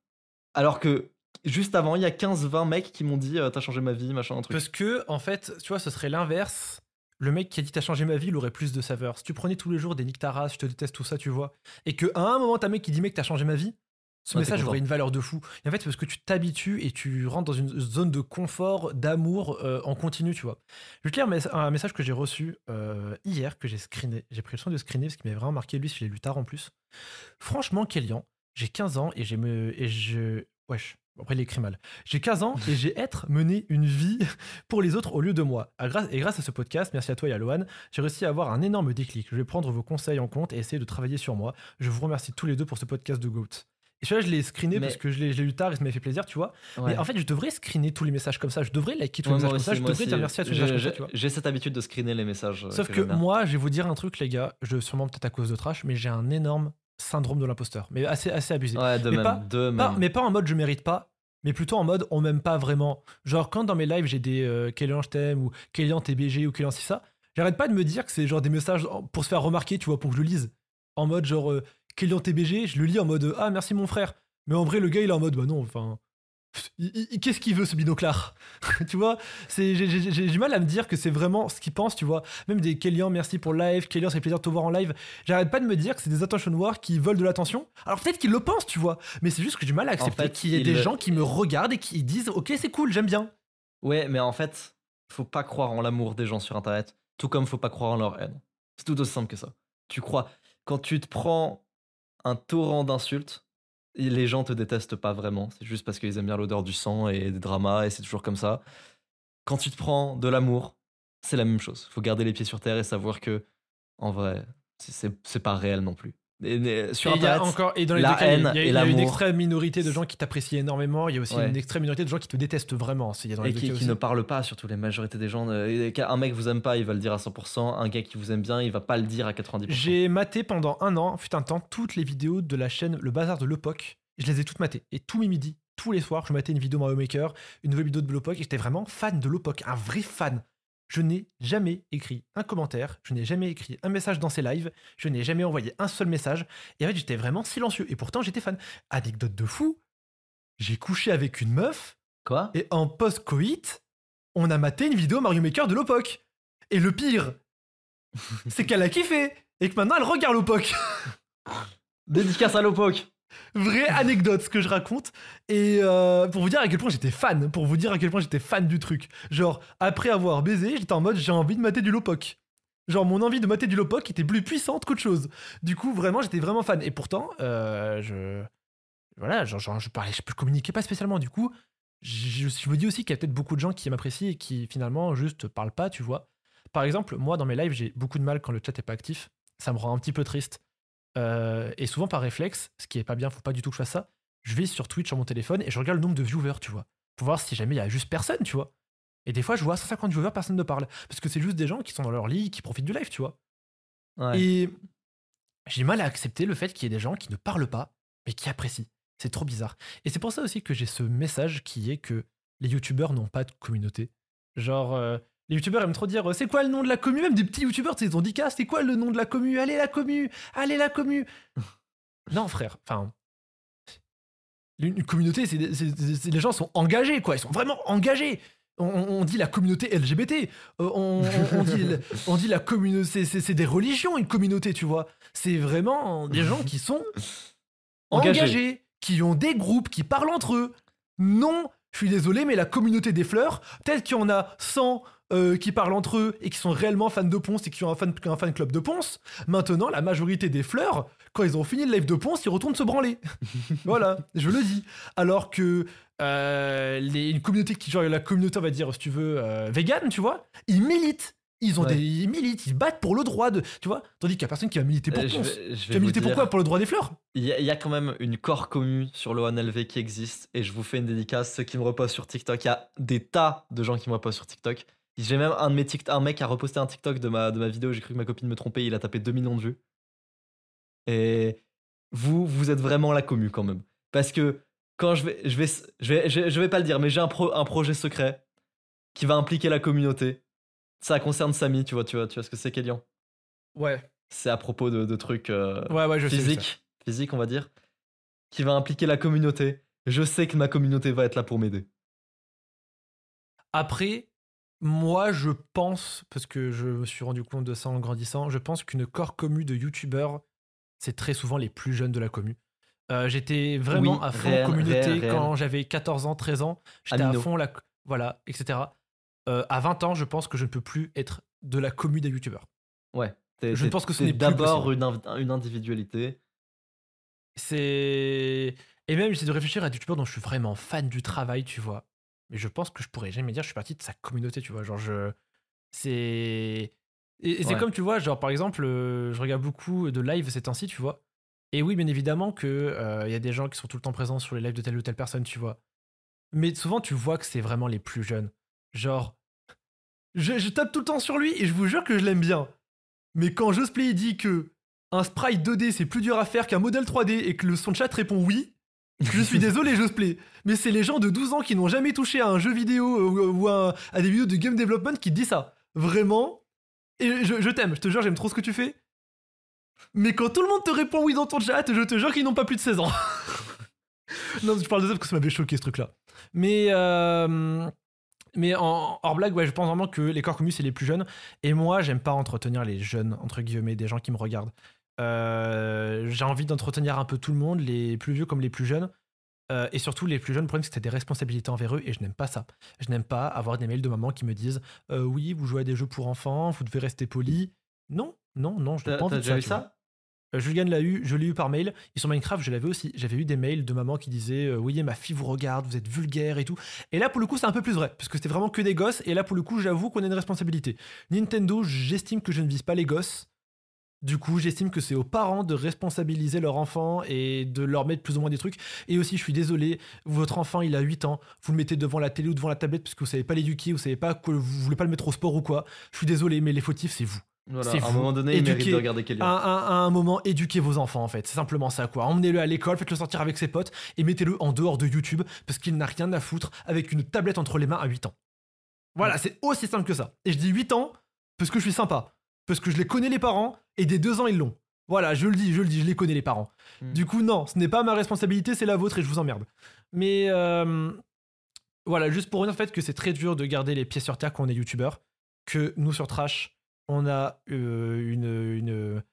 Alors que juste avant, il y a 15, 20 mecs qui m'ont dit euh, T'as changé ma vie, machin, un truc. Parce que, en fait, tu vois, ce serait l'inverse. Le mec qui a dit t'as changé ma vie, il aurait plus de saveur. Si tu prenais tous les jours des nick ta race, je te déteste, tout ça, tu vois, et qu'à un moment, t'as un mec qui dit mec, t'as changé ma vie, ce Ouais, message aurait une valeur de fou. Et en fait, c'est parce que tu t'habitues et tu rentres dans une zone de confort, d'amour euh, en continu, tu vois. Je vais te lire un mess- un message que j'ai reçu euh, hier, que j'ai screené. J'ai pris le soin de screener parce qu'il m'avait vraiment marqué, lui, je l'ai lu tard en plus. Franchement, Kélian, j'ai 15 ans et j'ai me. Et je. Wesh. Après, il écrit mal. J'ai 15 ans et j'ai être mené une vie pour les autres au lieu de moi. Grâce- et grâce à ce podcast, merci à toi et à Lohan, j'ai réussi à avoir un énorme déclic. Je vais prendre vos conseils en compte et essayer de travailler sur moi. Je vous remercie tous les deux pour ce podcast de Goat. Et celui-là, je l'ai screené Mais- parce que je l'ai lu tard et ça m'a fait plaisir, tu vois. Ouais. Mais en fait, je devrais screener tous les messages comme ça. Je devrais liker tous les messages comme ça. Je devrais dire merci à tous les messages comme ça, j'ai- tu vois. J'ai cette habitude de screener les messages. euh, Sauf que moi, je vais vous dire un truc, les gars. Je sûrement peut-être à cause de trash, mais j'ai un énorme syndrome de l'imposteur. Mais assez, assez abusé. Ouais, de mais même. pas- de Pas- même. mais pas en mode je mérite pas, mais plutôt en mode on m'aime pas vraiment. Genre, quand dans mes lives j'ai des euh, Kélian je t'aime ou Kélian TBG ou Kélian si ça, j'arrête pas de me dire que c'est genre des messages pour se faire remarquer, tu vois, pour que je le lise. En mode genre euh, Kélian TBG, je le lis en mode ah merci mon frère. Mais en vrai, le gars il est en mode bah non, enfin. Qu'est-ce qu'il veut ce binoclard? Tu vois, c'est- j'ai- du mal à me dire que c'est vraiment ce qu'il pense, tu vois. Même des Kélian, merci pour le live, Kélian, fait plaisir de te voir en live. J'arrête pas de me dire que c'est des attention noirs qui veulent de l'attention. Alors peut-être qu'ils le pensent, tu vois, mais c'est juste que j'ai du mal à accepter fait, qu'il y ait des le- gens qui me regardent et qui disent ok c'est cool, j'aime bien. Ouais, mais en fait, faut pas croire en l'amour des gens sur Internet, tout comme faut pas croire en leur haine. C'est tout aussi simple que ça. Tu crois, quand tu te prends un torrent d'insultes, les gens te détestent pas vraiment. C'est juste parce qu'ils aiment bien l'odeur du sang et des dramas, et c'est toujours comme ça. Quand tu te prends de l'amour, c'est la même chose. Faut garder les pieds sur terre et savoir que, en vrai, c'est pas réel non plus. Sur et il y a Internet, encore et dans les la deux cas, il y a- haine il y a, y une extrême minorité de gens qui t'apprécient énormément. Il y a aussi Ouais. une extrême minorité de gens qui te détestent vraiment. Il y a dans les et qui, ne parlent pas, surtout la majorité des gens. euh, Un mec vous aime pas, il va le dire à 100%. Un gars qui vous aime bien, il va pas le dire à 90%. J'ai maté pendant un an, fut un temps, toutes les vidéos de la chaîne Le Bazar de Lepoc. Je les ai toutes matées. Et tous mes midis, tous les soirs, je matais une vidéo Mario Maker, une nouvelle vidéo de Lepoc. Et j'étais vraiment fan de Lepoc, un vrai fan. Je n'ai jamais écrit un commentaire, je n'ai jamais écrit un message dans ses lives, je n'ai jamais envoyé un seul message. Et en fait, j'étais vraiment silencieux. Et pourtant, j'étais fan. Anecdote de fou, j'ai couché avec une meuf Quoi? et en post-coït, on a maté une vidéo Mario Maker de Lopoc. Et le pire, c'est qu'elle a kiffé et que maintenant elle regarde Lopoc. Dédicace à Lopoc Vraie anecdote ce que je raconte. Et euh, pour vous dire à quel point j'étais fan, pour vous dire à quel point j'étais fan du truc. Genre, après avoir baisé, j'étais en mode j'ai envie de mater du Lopoc. Genre, mon envie de mater du Lopoc était plus puissante qu'autre chose. Du coup, vraiment, j'étais vraiment fan. Et pourtant, euh, je. Voilà, genre, je parlais, je communiquais pas spécialement. Du coup, je, je me dis aussi qu'il y a peut-être beaucoup de gens qui m'apprécient et qui finalement juste parlent pas, tu vois. Par exemple, moi, dans mes lives, j'ai beaucoup de mal quand le chat est pas actif. Ça me rend un petit peu triste. Euh, et souvent, par réflexe, ce qui est pas bien, faut pas du tout que je fasse ça. Je vais sur Twitch sur mon téléphone et je regarde le nombre de viewers, tu vois. Pour voir si jamais il y a juste personne, tu vois. Et des fois, je vois 150 viewers, personne ne parle. Parce que c'est juste des gens qui sont dans leur lit, qui profitent du live, tu vois. Ouais. Et j'ai mal à accepter le fait qu'il y ait des gens qui ne parlent pas, mais qui apprécient. C'est trop bizarre. Et c'est pour ça aussi que j'ai ce message qui est que les youtubeurs n'ont pas de communauté. Genre, euh, les youtubeurs aiment trop dire c'est quoi le nom de la commu? Même des petits youtubeurs, ils ont dit qu'à c'est quoi le nom de la commu? Allez la commu Allez la commu Non, frère, enfin. Une communauté, c'est, les gens sont engagés, quoi. Ils sont vraiment engagés. On, on- dit la communauté LGBT. on, on- dit, on dit la communauté. c'est- C'est, c'est des religions, une communauté, tu vois. C'est vraiment des gens qui sont Engagés. engagés, qui ont des groupes, qui parlent entre eux. Non, je suis désolé, mais la communauté des fleurs, peut-être qu'il y en a 100 euh, qui parlent entre eux et qui sont réellement fans de Ponce et qui ont un fan, un fan club de Ponce. Maintenant, la majorité des fleurs, quand ils ont fini le live de Ponce, ils retournent se branler. voilà, je le dis. Alors que euh, les, une communauté qui, genre la communauté, on va dire, si tu veux, euh, vegan, tu vois, ils militent. Ils ont Ouais. des ils militent, ils battent pour le droit de, tu vois, tandis qu'il y a personne qui va militer pour Euh, je Ponce. vais, je Tu vais vas vous militer dire, pourquoi Pour le droit des fleurs? Il y, a- il y a quand même une corps commu sur le OneLV qui existe et je vous fais une dédicace. Ceux qui me reposent sur TikTok, il y a des tas de gens qui me reposent sur TikTok. J'ai même un de mes un mec a reposté un TikTok de ma, de ma vidéo. J'ai cru que ma copine me trompait. Il a tapé 2 millions de vues. Et vous, vous êtes vraiment la commu quand même. Parce que quand je vais, je vais, je vais, je vais, je vais pas le dire, mais j'ai un, pro- un projet secret qui va impliquer la communauté. Ça concerne Samy, tu vois, tu vois, tu vois ce que c'est, Kélian Ouais. C'est à propos de, de trucs. euh, Ouais, ouais, je sais. physique, physique, on va dire, qui va impliquer la communauté. Je sais que ma communauté va être là pour m'aider. Après, moi, je pense, parce que je me suis rendu compte de ça en grandissant, je pense qu'une corps commu de youtubeurs, c'est très souvent les plus jeunes de la commu. Euh, J'étais vraiment Oui, à fond réel, communauté réel, réel. quand j'avais 14 ans, 13 ans. J'étais à fond la. Voilà, etc. Euh, à 20 ans, je pense que je ne peux plus être de la commu des youtubeurs. Ouais. t'es- Je t'es- pense que ce n'est plus d'abord une, inv- une individualité. C'est. Et même, j'essaie de réfléchir à des youtubeurs dont je suis vraiment fan du travail, tu vois. Mais je pense que je pourrais jamais dire je suis parti de sa communauté, tu vois. Genre, je. C'est. Et, c'est Ouais. comme, tu vois, genre, par exemple, euh, je regarde beaucoup de lives ces temps-ci, tu vois. Et oui, bien évidemment que euh, il y a des gens qui sont tout le temps présents sur les lives de telle ou telle personne, tu vois. Mais souvent, tu vois que c'est vraiment les plus jeunes. Genre. Je, je tape tout le temps sur lui et je vous jure que je l'aime bien. Mais quand Josplay dit que un sprite 2D c'est plus dur à faire qu'un modèle 3D et que le son de chat répond oui, Je suis désolé, Josplay, mais c'est les gens de 12 ans qui n'ont jamais touché à un jeu vidéo euh, ou à, des vidéos de game development qui disent ça. Vraiment. Et je, je t'aime, je te jure, j'aime trop ce que tu fais. Mais quand tout le monde te répond oui dans ton chat, je te jure qu'ils n'ont pas plus de 16 ans. non, je parle de ça parce que ça m'avait choqué ce truc-là. Mais, euh, mais en, hors blague, ouais, je pense vraiment que les corps communs, c'est les plus jeunes. Et moi, j'aime pas entretenir les jeunes, entre guillemets, des gens qui me regardent. Euh, j'ai envie d'entretenir un peu tout le monde, les plus vieux comme les plus jeunes. Euh, et surtout, les plus jeunes, le problème, c'est que des responsabilités envers eux et je n'aime pas ça. Je n'aime pas avoir des mails de maman qui me disent euh, Oui, vous jouez à des jeux pour enfants, vous devez rester poli. Non, non, non, je n'ai pas envie de ça. ça Juliane l'a eu, je l'ai eu par mail. Et sur Minecraft, je l'avais aussi. J'avais eu des mails de maman qui disaient euh, Oui, ma fille vous regarde, vous êtes vulgaire et tout. Et là, pour le coup, c'est un peu plus vrai, parce que c'était vraiment que des gosses. Et là, pour le coup, j'avoue qu'on a une responsabilité. Nintendo, j'estime que je ne vise pas les gosses. Du coup, j'estime que c'est aux parents de responsabiliser leur enfant et de leur mettre plus ou moins des trucs. Et aussi, je suis désolé, votre enfant, il a 8 ans, vous le mettez devant la télé ou devant la tablette parce que vous savez pas l'éduquer, vous savez pas que vous voulez pas le mettre au sport ou quoi. Je suis désolé, mais les fautifs, c'est vous. Voilà, C'est à un vous. moment donné, il mérite Éduquer de regarder À, un- à un moment, éduquez vos enfants, en fait. C'est simplement ça, quoi. Emmenez-le à l'école, faites-le sortir avec ses potes et mettez-le en dehors de YouTube parce qu'il n'a rien à foutre avec une tablette entre les mains à 8 ans. Voilà, c'est aussi simple que ça. Et je dis 8 ans parce que je suis sympa. Parce que je les connais les parents et des 2 ans, ils l'ont. Voilà, je le dis, je le dis, je les connais les parents. Mm. Du coup, non, ce n'est pas ma responsabilité, c'est la vôtre et je vous emmerde. Mais euh, voilà, juste pour revenir au fait que c'est très dur de garder les pieds sur terre quand on est youtubeur. Que nous sur Trash, on a euh, une, une,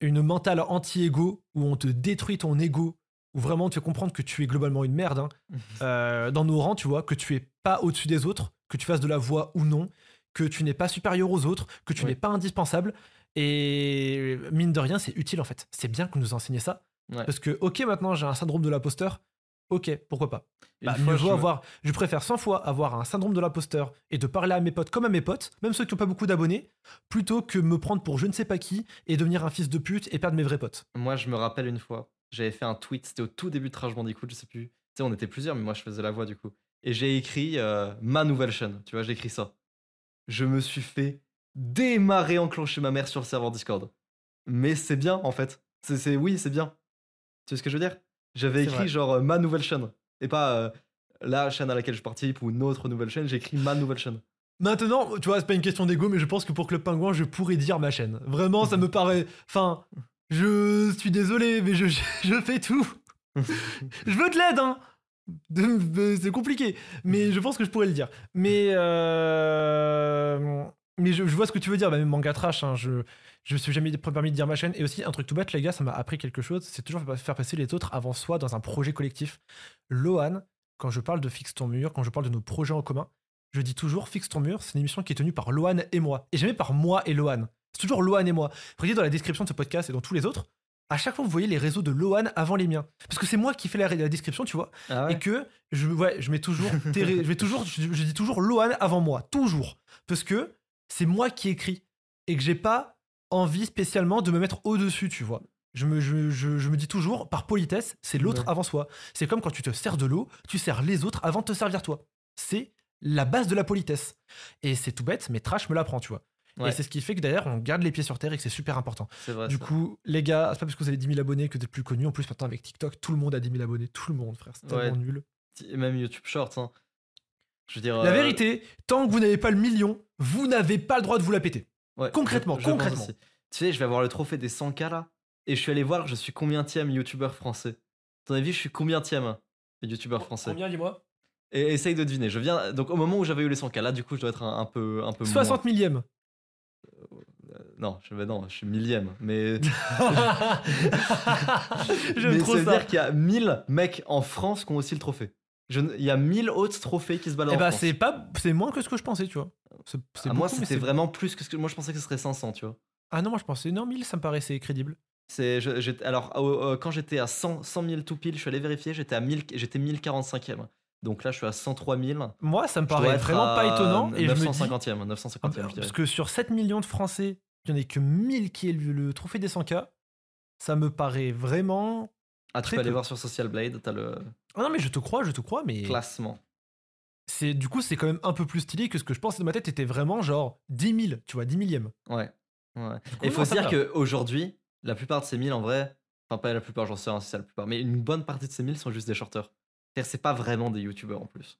une mentale anti-ego où on te détruit ton ego, où vraiment on te fait comprendre que tu es globalement une merde hein, euh, dans nos rangs, tu vois, que tu es pas au-dessus des autres, que tu fasses de la voix ou non, que tu n'es pas supérieur aux autres, que tu n'es pas indispensable. Et mine de rien, c'est utile en fait. C'est bien que nous enseignez ça. Ouais. Parce que, ok, maintenant j'ai un syndrome de l'imposteur. Ok, pourquoi pas bah, fois, me- je préfère 100 fois avoir un syndrome de l'imposteur et de parler à mes potes comme à mes potes, même ceux qui n'ont pas beaucoup d'abonnés, plutôt que me prendre pour je ne sais pas qui et devenir un fils de pute et perdre mes vrais potes. Moi, je me rappelle une fois, j'avais fait un tweet, c'était au tout début de Trash Bandicoot, je sais plus. Tu sais, on était plusieurs, mais moi, je faisais la voix du coup. Et j'ai écrit euh, ma nouvelle chaîne, tu vois, j'ai écrit ça. Je me suis fait démarrer enclencher ma mère sur le serveur Discord. Mais c'est bien, en fait. C'est, c'est- oui, c'est bien. Tu sais ce que je veux dire? J'avais écrit vrai. genre euh, ma nouvelle chaîne. Et pas euh, la chaîne à laquelle je participe ou une autre nouvelle chaîne, j'ai écrit ma nouvelle chaîne. Maintenant, tu vois, c'est pas une question d'ego, mais je pense que pour Club Pingouin, je pourrais dire ma chaîne. Vraiment, ça me paraît. Enfin, je suis désolé, mais je, je, je fais tout. je veux de l'aide, hein. C'est compliqué, mais je pense que je pourrais le dire. Mais euh, mais je, je vois ce que tu veux dire, bah, même manga trash. hein, je je me suis jamais permis de dire ma chaîne. Et aussi un truc tout bête, les gars, ça m'a appris quelque chose. C'est toujours faire passer les autres avant soi dans un projet collectif. Lohan, quand je parle de fixe ton mur, quand je parle de nos projets en commun, je dis toujours fixe ton mur. C'est une émission qui est tenue par Lohan et moi, et jamais par moi et Lohan. C'est toujours Lohan et moi. Regardez dans la description de ce podcast et dans tous les autres. À chaque fois, vous voyez les réseaux de Lohan avant les miens. Parce que c'est moi qui fais la, la description, tu vois Ah et que je, ouais, je mets toujours, je vais toujours, je, je dis toujours Lohan avant moi, toujours, parce que c'est moi qui écris et que j'ai pas envie spécialement de me mettre au dessus, tu vois. Je me, je, je- je me dis toujours, par politesse, c'est l'autre Ouais. avant soi. C'est comme quand tu te sers de l'eau, tu sers les autres avant de te servir toi. C'est la base de la politesse. Et c'est tout bête, mais Trash me l'apprend, tu vois. Ouais. Et c'est ce qui fait que d'ailleurs, on garde les pieds sur terre et que c'est super important. C'est vrai. Du ça. coup, les gars, c'est pas parce que vous avez 10 000 abonnés que vous êtes plus connus. En plus, maintenant, avec TikTok, tout le monde a 10 000 abonnés. Tout le monde, frère. C'est Ouais. tellement nul. Et même YouTube Shorts. hein. Je veux dire. La euh, vérité, tant que vous n'avez pas le million, vous n'avez pas le droit de vous la péter. Ouais, Concrètement, je- je pense concrètement. Tu sais, je vais avoir le trophée des 100K là. Et je suis allé voir, je suis combien youtubeur français ton avis, je suis combien youtubeur français? Combien, dis-moi? Et essaye de deviner. Je viens. Donc, au moment où j'avais eu les 100K, là, du coup, je dois être un, un peu. Un peu 60 millième. Moins. Non, je, bah non, je suis millième. Mais. J'aime trop ça. dire qu'il y a 1000 mecs en France qui ont aussi le trophée. Je Il y a 1000 autres trophées qui se baladent Eh en bah, c'est pas, c'est moins que ce que je pensais, tu vois. C'est, c'est Ah, moi, beaucoup, c'était c'est- vraiment plus que ce que. Moi, je pensais que ce serait 500, tu vois. Ah non, moi je pensais, non, 1000, ça me paraissait crédible. C'est, je- alors, euh, euh, quand j'étais à 100, 100 000 tout pile, je suis allé vérifier, j'étais à 1000, j'étais 1045e. Donc là, je suis à 103 000. Moi, ça me paraît vraiment à pas étonnant. Et je me dis, 950e, 950e, Ah, je dirais. parce que sur 7 millions de Français, il n'y en a que 1000 qui aient le, le trophée des 100K. Ça me paraît vraiment. Ah, tu peux aller voir sur Social Blade, t'as le Ah non, mais je te crois, je te crois, mais. classement. c'est Du coup, c'est quand même un peu plus stylé que ce que je pensais de ma tête était vraiment genre 10 000, tu vois, 10 millième. Ouais. ouais. coup, Et il faut se dire qu'aujourd'hui, la plupart de ces 1000, en vrai, Enfin, pas la plupart, j'en sais rien si c'est la plupart. Mais une bonne partie de ces 1000 sont juste des shorters. C'est pas vraiment des youtubeurs en plus.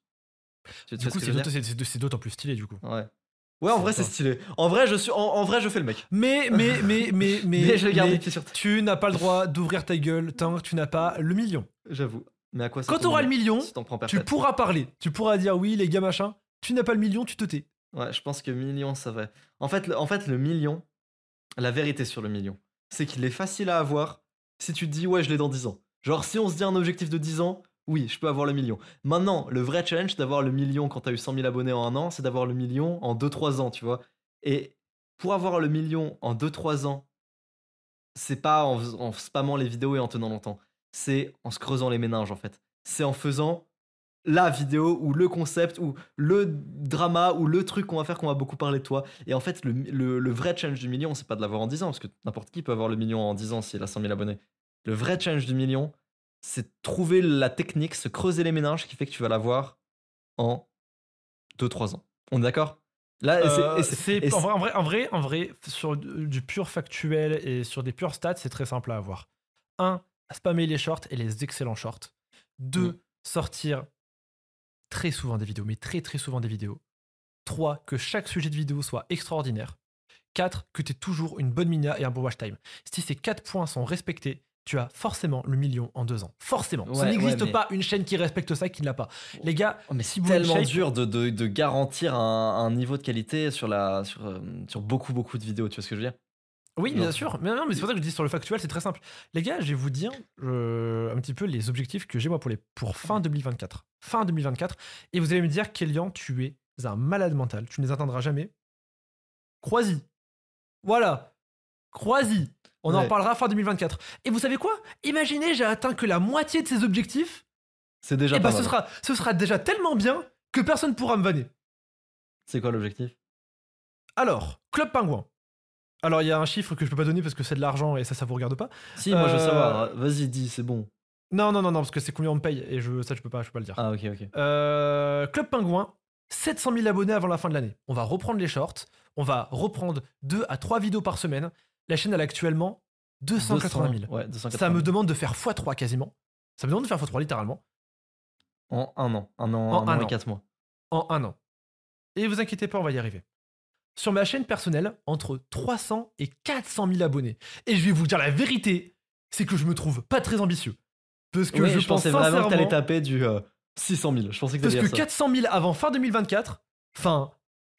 Tu, Du coup, c'est d'autant- plus stylé du coup. Ouais. Ouais, en vrai, c'est stylé. En vrai, je suis, en, en vrai, je fais le mec. Mais, mais, mais, mais, mais, Mais, je garde mais les pieds sur terre. tu n'as pas le droit d'ouvrir ta gueule tant que tu n'as pas le million. J'avoue. Mais à quoi ça Quand tu auras le million, Si t'en prends tu pourras parler. Tu pourras dire oui, les gars, machin. Tu n'as pas le million, tu te tais. Ouais, je pense que million, ça va. En fait, en fait, le million, la vérité sur le million, c'est qu'il est facile à avoir si tu te dis, ouais, je l'ai dans 10 ans. Genre, si on se dit un objectif de 10 ans, oui, je peux avoir le million. Maintenant, le vrai challenge d'avoir le million quand t'as eu 100 000 abonnés en un an, c'est d'avoir le million en 2-3 ans, tu vois. Et pour avoir le million en 2-3 ans, c'est pas en, spammant les vidéos et en tenant longtemps. C'est en se creusant les méninges, en fait. C'est en faisant la vidéo ou le concept ou le drama ou le truc qu'on va faire qu'on va beaucoup parler de toi. Et en fait, le vrai challenge du million, c'est pas de l'avoir en 10 ans, parce que n'importe qui peut avoir le million en 10 ans s'il a 100 000 abonnés. Le vrai challenge du million, c'est trouver la technique, se creuser les méninges qui fait que tu vas l'avoir en 2-3 ans. On est d'accord? Là, c'est- Euh, en, vrai, en, vrai, en sur du du pur factuel et sur des purs stats, c'est très simple à avoir. Un, spammer les shorts et les excellents shorts. Deux, Mm. sortir très souvent des vidéos, mais très très souvent des vidéos. Trois, que chaque sujet de vidéo soit extraordinaire. Quatre, que tu aies toujours une bonne mina et un bon watch time. Si ces quatre points sont respectés, tu as forcément le million en deux ans. Forcément. Ça Ouais, n'existe ouais, mais- pas une chaîne qui respecte ça qui ne l'a pas. Les gars, Oh, mais c'est tellement shape- dur de, de- de garantir un, un niveau de qualité sur, la, sur, euh, sur beaucoup, beaucoup de vidéos. Tu vois ce que je veux dire? Oui, bien sûr. Mais non, mais c'est pour ça que je dis sur le factuel, c'est très simple. Les gars, je vais vous dire euh, un petit peu les objectifs que j'ai moi pour, les, pour fin 2024. Fin 2024. Et vous allez me dire, Kélian, tu es un malade mental. Tu ne les atteindras jamais. Croisy. Voilà. Croisy. On en Ouais. parlera fin 2024. Et vous savez quoi? Imaginez, j'ai atteint que la moitié de ces objectifs. C'est déjà Et pas bah, ce sera, ce sera déjà tellement bien que personne pourra me vanner. C'est quoi l'objectif? Alors, Club Pingouin. Alors, il y a un chiffre que je peux pas donner parce que c'est de l'argent et ça, ça vous regarde pas. Si, moi je veux Euh, savoir. Vas-y, dis, c'est bon. Non, non, non, non, parce que c'est combien on me paye et je, ça, je peux pas, je peux pas le dire. Ah, ok, ok. Euh, Club Pingouin, 700 000 abonnés avant la fin de l'année. On va reprendre les shorts. On va reprendre 2 à 3 vidéos par semaine. La chaîne, elle a actuellement 280 000. 200, Ouais, 280 Ça me demande de faire x3 quasiment. Ça me demande de faire x3 littéralement En un an. Un an, En un un an et quatre mois. en un an. Et vous inquiétez pas, on va y arriver. Sur ma chaîne personnelle, entre 300 et 400 000 abonnés. Et je vais vous dire la vérité, c'est que je me trouve pas très ambitieux. Parce que je, je, pense pensais vraiment que sincèrement... t'allais taper du euh, 600 000. Je pensais que Parce que dire ça. 400 000 avant fin 2024, enfin,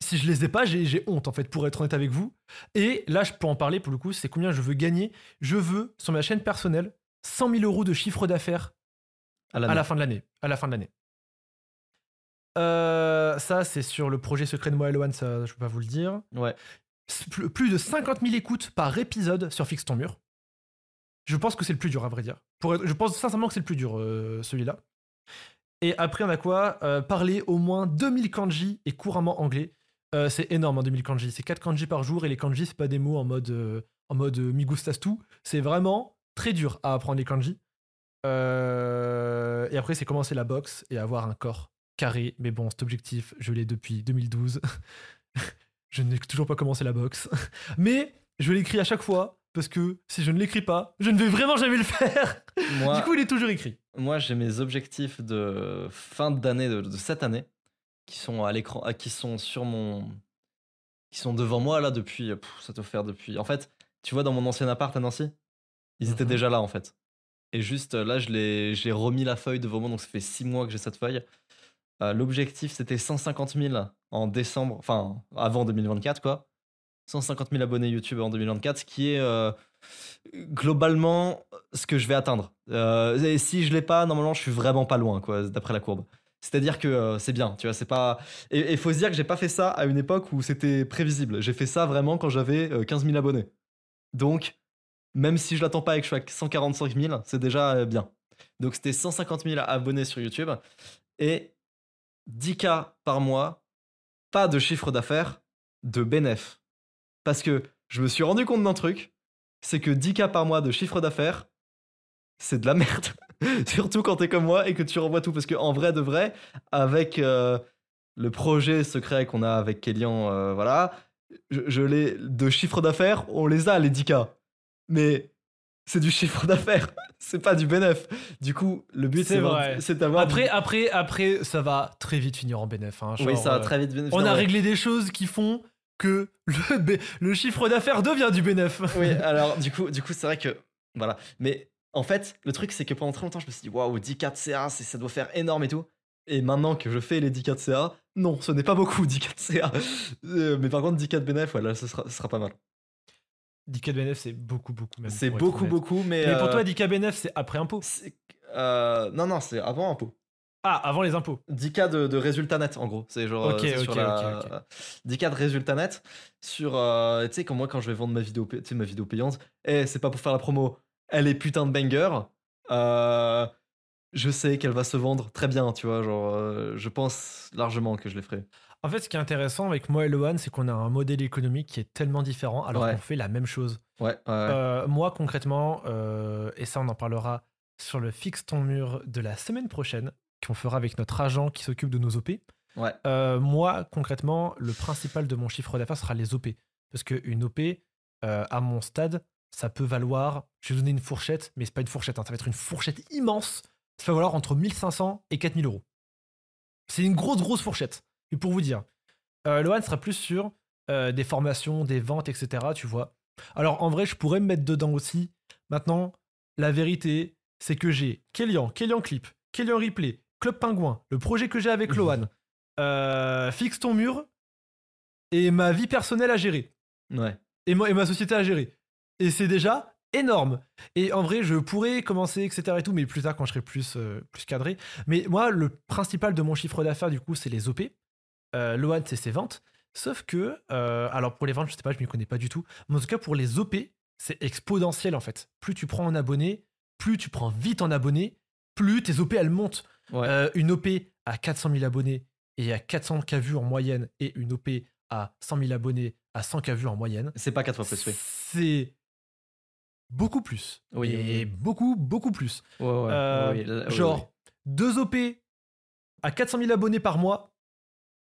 si je les ai pas, j'ai honte en fait, pour être honnête avec vous. Et là, je peux en parler pour le coup, c'est combien je veux gagner. Je veux, sur ma chaîne personnelle, 100 000 euros de chiffre d'affaires À la à la fin de l'année. À la fin de l'année. Euh, ça, c'est sur le projet secret de moi Loan, ça, je peux pas vous le dire. Ouais. Plus plus de 50 000 écoutes par épisode sur Fixe ton mur. Je pense que c'est le plus dur, à vrai dire. Pour être- je pense sincèrement que c'est le plus dur, euh, celui-là. Et après, on a quoi? Euh, Parler au moins 2000 kanji et couramment anglais. Euh, c'est énorme, hein, 2000 kanji. C'est 4 kanji par jour et les kanji, c'est pas des mots en mode, euh, en mode euh, mi gustas tout. C'est vraiment très dur à apprendre les kanji. Euh, et après, c'est commencer la boxe et avoir un corps carré. Mais bon, cet objectif, je l'ai depuis 2012. je n'ai toujours pas commencé la boxe. Mais je l'écris à chaque fois parce que si je ne l'écris pas, je ne vais vraiment jamais le faire. Moi, Du coup, il est toujours écrit. moi j'ai mes objectifs de fin d'année, de, de cette année, qui sont à l'écran, ah, qui sont sur mon. qui sont devant moi là depuis. pff, ça doit faire depuis. En fait, tu vois, dans mon ancien appart à Nancy, ils étaient Mhm. déjà là en fait. Et juste euh, là, je j'ai remis la feuille devant moi, donc ça fait six mois que j'ai cette feuille. Euh, L'objectif, c'était 150 000 en décembre, enfin avant 2024, quoi. 150 000 abonnés YouTube en 2024, ce qui est euh, globalement ce que je vais atteindre. Euh, et si je l'ai pas, normalement, je suis vraiment pas loin, quoi, d'après la courbe. C'est-à-dire que euh, c'est bien, tu vois, c'est pas. Et il faut se dire que j'ai pas fait ça à une époque où c'était prévisible. J'ai fait ça vraiment quand j'avais euh, 15 000 abonnés. Donc, même si je l'attends pas et que je suis à 145 000, c'est déjà euh, bien. Donc, c'était 150 000 abonnés sur YouTube et 10K par mois, pas de chiffre d'affaires, de bénéf. Parce que je me suis rendu compte d'un truc, c'est que 10K par mois de chiffre d'affaires, c'est de la merde. Surtout quand t'es comme moi et que tu renvoies tout. Parce que en vrai de vrai, avec euh, le projet secret qu'on a avec Kélian, euh, voilà, je, je l'ai de chiffre d'affaires, on les a les 10K. Mais c'est du chiffre d'affaires, c'est pas du bénéf. Du coup, le but C'est vrai. d'avoir. Après, après, après, ça va très vite finir en bénéf. hein, oui, ça va euh, très vite. On a ouais. réglé des choses qui font que le, le chiffre d'affaires devient du bénéf. Oui, alors du coup, du coup, c'est vrai que voilà. Mais en fait, le truc c'est que pendant très longtemps, je me suis dit waouh, 10K de CA, ça doit faire énorme et tout. Et maintenant que je fais les 10K de CA, non, ce n'est pas beaucoup 10K de CA. Euh, mais par contre, 10K de voilà, ce sera, ce sera pas mal. 10K de bénéf, c'est beaucoup, beaucoup. C'est beaucoup, beaucoup, mais. Mais pour euh, toi, 10K bénéf, c'est après impôt? euh, non, non, c'est avant impôt. Ah, avant les impôts. 10K de, de résultats nets, en gros. C'est genre. Ok, euh, c'est ok, sur la- ok, ok. 10K de résultats nets sur. euh, tu sais, comme moi, quand je vais vendre ma vidéo, ma vidéo payante, eh, c'est pas pour faire la promo. Elle est putain de banger. Euh, je sais qu'elle va se vendre très bien, tu vois. Genre, euh, je pense largement que je les ferai. En fait, ce qui est intéressant avec moi et Lohan, c'est qu'on a un modèle économique qui est tellement différent alors Ouais. qu'on fait la même chose. Ouais, ouais. Euh, moi, concrètement, et ça, on en parlera sur le fixe ton mur de la semaine prochaine, qu'on fera avec notre agent qui s'occupe de nos OP. moi, concrètement, le principal de mon chiffre d'affaires sera les OP. Parce qu'une OP, à mon stade, ça peut valoir, je vais vous donner une fourchette, mais c'est pas une fourchette, hein, ça va être une fourchette immense. Ça va valoir entre 1500 et 4000 euros. C'est une grosse, grosse fourchette. Et pour vous dire, euh, Lohan sera plus sur euh, des formations, des ventes, etc. Tu vois. Alors en vrai, je pourrais me mettre dedans aussi. Maintenant, la vérité, c'est que j'ai Kélian, Kélian Clip, Kélian Replay, Club Pingouin, le projet que j'ai avec Lohan, euh, Fixe ton mur et ma vie personnelle à gérer. Ouais. Et, moi, et ma société à gérer. Et c'est déjà énorme. Et en vrai, je pourrais commencer, etc. et tout, mais plus tard quand je serai plus, euh, plus cadré. Mais moi, le principal de mon chiffre d'affaires, du coup, c'est les OP. Euh, Lohan, c'est ses ventes. Sauf que, euh, alors pour les ventes, je sais pas, je m'y connais pas du tout. Mais en tout cas, pour les OP, c'est exponentiel en fait. Plus tu prends en abonnés, plus tu prends vite en abonnés, plus tes OP elles montent. Ouais. Euh, une OP à 400 000 abonnés et à 400 k vues en moyenne, et une OP à 100 000 abonnés à 100 k vues en moyenne, C'est pas 4 fois plus, oui. c'est beaucoup plus. Oui, et beaucoup, beaucoup plus. Ouais, ouais, Euh, oui, genre, deux OP à 400 000 abonnés par mois,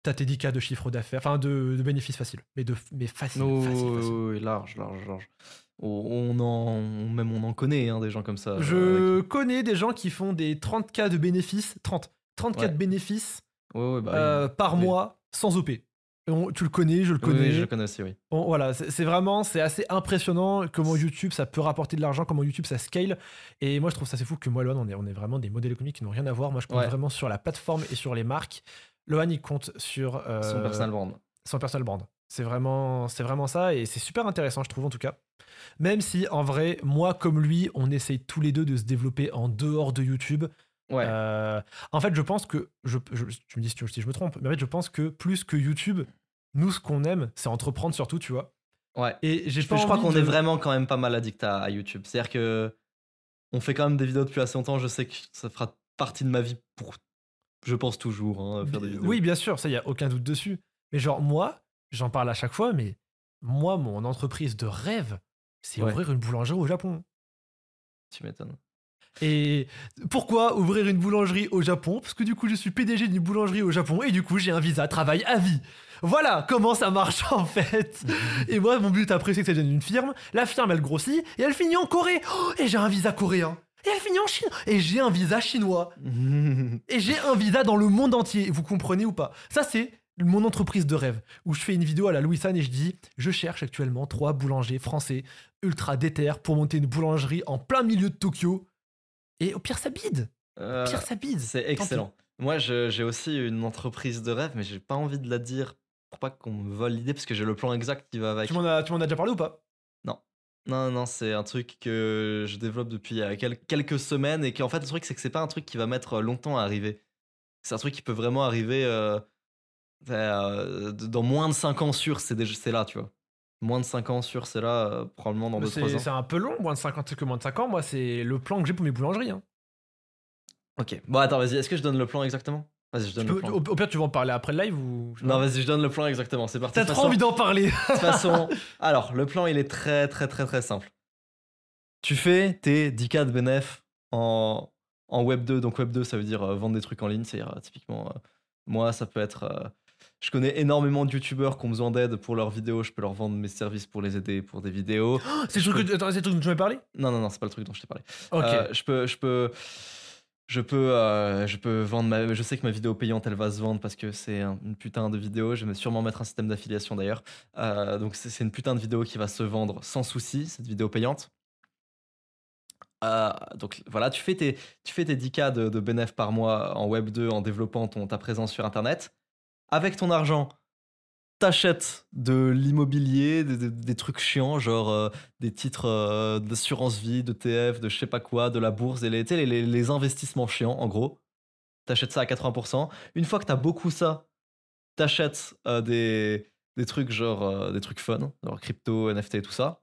t'as tes 10K de chiffre d'affaires, enfin de, de bénéfices faciles. Mais, de, mais facile, Oui, facile, oui, facile. oui, oui, large, large, large. On en, même on en connaît hein, des gens comme ça. euh, Je connais des gens qui font des 30K de bénéfices, 30, 30K Ouais. de bénéfices Ouais, ouais, bah, euh, par mois sans OP. On- tu le connais, je le Oui, oui, connais. je le connais aussi, oui. Voilà, c'est vraiment, c'est assez impressionnant comment YouTube ça peut rapporter de l'argent, comment YouTube ça scale. Et moi je trouve ça c'est fou que moi et Lohan on est, on est vraiment des modèles économiques qui n'ont rien à voir. Moi je compte Ouais. vraiment sur la plateforme et sur les marques. Lohan il compte sur euh, Son personal brand. son personal brand. C'est vraiment, c'est vraiment ça et c'est super intéressant je trouve en tout cas. Même si en vrai moi comme lui on essaye tous les deux de se développer en dehors de YouTube. Ouais. Euh, en fait, je pense que. Je, je- tu me dis si, tu- si je me trompe, mais en fait, je pense que plus que YouTube, nous, ce qu'on aime, c'est entreprendre surtout, tu vois. ouais. Et j'ai Je, je crois qu'on de- est vraiment quand même pas mal addict à, à YouTube. C'est-à-dire que on fait quand même des vidéos depuis assez longtemps. Je sais que ça fera partie de ma vie pour, je pense toujours, hein, faire des vidéos. Oui, bien sûr, ça, il y a aucun doute dessus. Mais genre, moi, j'en parle à chaque fois, mais moi, mon entreprise de rêve, c'est Ouais. ouvrir une boulangerie au Japon. Tu m'étonnes. Et pourquoi ouvrir une boulangerie au Japon? Parce que du coup, je suis PDG d'une boulangerie au Japon et du coup, j'ai un visa travail à vie. Voilà comment ça marche en fait. et moi, mon but après, c'est que ça devienne une firme. La firme, elle grossit et elle finit en Corée. Oh, et j'ai un visa coréen. Et elle finit en Chine. Et j'ai un visa chinois. Et j'ai un visa dans le monde entier. Vous comprenez ou pas? Ça, c'est mon entreprise de rêve. Où je fais une vidéo à la Louis San et je dis Je cherche actuellement trois boulangers français ultra déter pour monter une boulangerie en plein milieu de Tokyo. Et au pire, ça bide. Euh, Au pire, ça bide. c'est excellent. Moi, j'ai aussi une entreprise de rêve, mais j'ai pas envie de la dire pour pas qu'on me vole l'idée, parce que j'ai le plan exact qui va avec. Tu m'en as, déjà parlé ou pas? Non, non, c'est un truc que je développe depuis euh, quel- quelques semaines et qu'en fait, le truc, c'est que c'est pas un truc qui va mettre longtemps à arriver. C'est un truc qui peut vraiment arriver euh, euh, dans moins de 5 ans sûr, c'est déjà- c'est là, tu vois. Moins de 5 ans sûr, c'est là, euh, probablement dans 2-3 C'est ans. c'est un peu long, moins de 50 c'est que moins de 5 ans. Moi, c'est le plan que j'ai pour mes boulangeries. hein. Ok, bon, attends, vas-y, est-ce que je donne le plan exactement? Vas-y, je donne peux- le plan. au, au pire, tu vas en parler après le live ou. Non, vas-y, je donne le plan exactement, c'est parti. T'as trop façon- envie d'en parler. De toute façon, alors, le plan, il est très, très, très, très simple. Tu fais tes 10K de bénéf en, en Web 2. Donc, Web 2, ça veut dire euh, vendre des trucs en ligne. C'est-à-dire, euh, typiquement, euh, moi, ça peut être. Je connais énormément de youtubeurs qui ont besoin d'aide pour leurs vidéos. Je peux leur vendre mes services pour les aider pour des vidéos. c'est le truc, que- attends, c'est le truc dont tu m'as parlé? Non, non, non, c'est pas le truc dont je t'ai parlé. Ok. Euh, je peux, je peux, je peux, euh, je peux vendre ma. Je sais que ma vidéo payante, elle va se vendre parce que c'est un- une putain de vidéo. Je vais sûrement mettre un système d'affiliation d'ailleurs. Euh, donc c'est c'est une putain de vidéo qui va se vendre sans souci, cette vidéo payante. Euh, donc voilà, tu fais tes, tu fais tes 10K de, de bénéf par mois en Web 2 en développant ton, ta présence sur Internet. Avec ton argent, t'achètes de l'immobilier, des, trucs chiants, genre euh, des titres euh, d'assurance vie, de TF, de je sais pas quoi, de la bourse, et les, investissements chiants, en gros. T'achètes ça à 80%. Une fois que t'as beaucoup ça, t'achètes euh, des, des trucs genre des trucs fun, genre crypto, NFT, tout ça.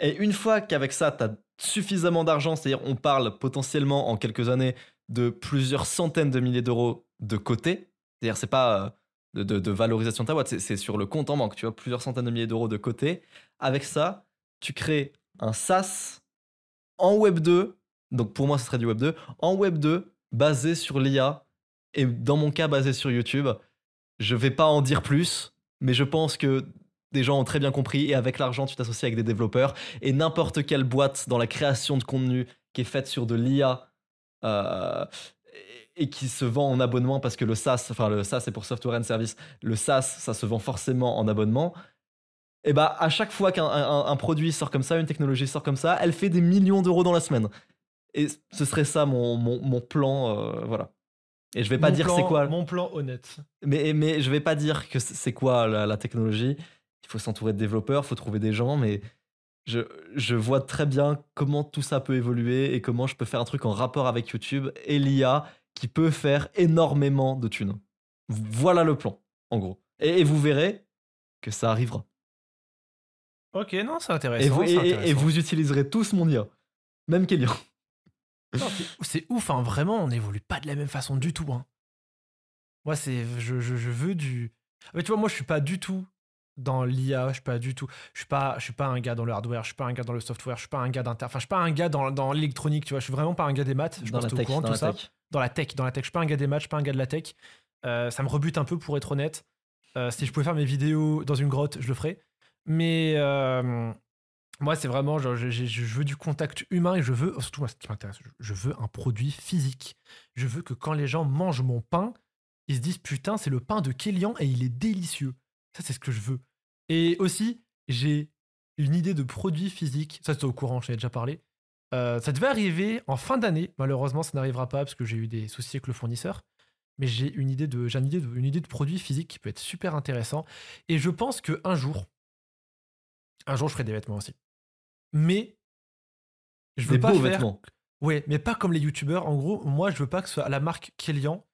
Et une fois qu'avec ça, t'as suffisamment d'argent, c'est-à-dire on parle potentiellement en quelques années de plusieurs centaines de milliers d'euros de côté, c'est-à-dire c'est pas euh, de, valorisation de ta boîte, c'est- sur le compte en banque, tu vois, plusieurs centaines de milliers d'euros de côté. Avec ça, tu crées un SaaS en Web 2, donc pour moi ce serait du Web 2, en Web 2 basé sur l'IA et dans mon cas basé sur YouTube. Je vais pas en dire plus, mais je pense que des gens ont très bien compris et avec l'argent tu t'associes avec des développeurs et n'importe quelle boîte dans la création de contenu qui est faite sur de l'IA euh, et- qui se vend en abonnement parce que le SaaS, enfin le SaaS c'est pour Software and Service, le SaaS ça se vend forcément en abonnement. Et bah à chaque fois qu'un un- un produit sort comme ça, une technologie sort comme ça, elle fait des millions d'euros dans la semaine. Et ce serait ça mon, mon, mon plan, euh, voilà. Et je vais pas Mon dire c'est quoi, Mon plan honnête. mais, mais je vais pas dire que c'est- c'est quoi la, la technologie. Il faut s'entourer de développeurs, il faut trouver des gens, mais je, je vois très bien comment tout ça peut évoluer et comment je peux faire un truc en rapport avec YouTube et l'IA qui peut faire énormément de thunes. Voilà le plan, en gros. Et, et vous verrez que ça arrivera. Ok, non, c'est intéressant. Et vous, et- et utiliserez tous mon IA. Même Kélian. C'est- c'est ouf, hein, vraiment, on n'évolue pas de la même façon du tout. Hein. Moi, c'est, je, je, je veux du. Mais tu vois, moi, je suis pas du tout dans l'IA, je suis pas du tout. Je suis pas, je suis pas un gars dans le hardware, je suis pas un gars dans le software, je suis pas un gars d'inter. Enfin, je suis pas un gars dans, dans l'électronique, tu vois. Je suis vraiment pas un gars des maths. Je Dans pense la t'es au tech. courant de Dans tout la ça. tech. Dans la tech, dans la tech. Je suis pas un gars des maths, je suis pas un gars de la tech. Euh, ça me rebute un peu pour être honnête. Euh, si je pouvais faire mes vidéos dans une grotte, je le ferais. Mais euh, moi, c'est vraiment, genre, je, je- je veux du contact humain et je veux, surtout moi, ce qui m'intéresse, je veux un produit physique. Je veux que quand les gens mangent mon pain, ils se disent putain, c'est le pain de Kélian et il est délicieux. Ça, c'est ce que je veux. Et aussi, j'ai une idée de produit physique. Ça, c'était au courant, je t'en ai déjà parlé. Euh, ça devait arriver en fin d'année. Malheureusement, ça n'arrivera pas parce que j'ai eu des soucis avec le fournisseur. Mais j'ai une idée de, j'ai une idée de, une idée de produit physique qui peut être super intéressant. Et je pense que un jour, un jour, je ferai des vêtements aussi. Mais je veux Des pas beaux faire. vêtements. Ouais, mais pas comme les youtubeurs. En gros, moi, je veux pas que ce soit la marque Kélian.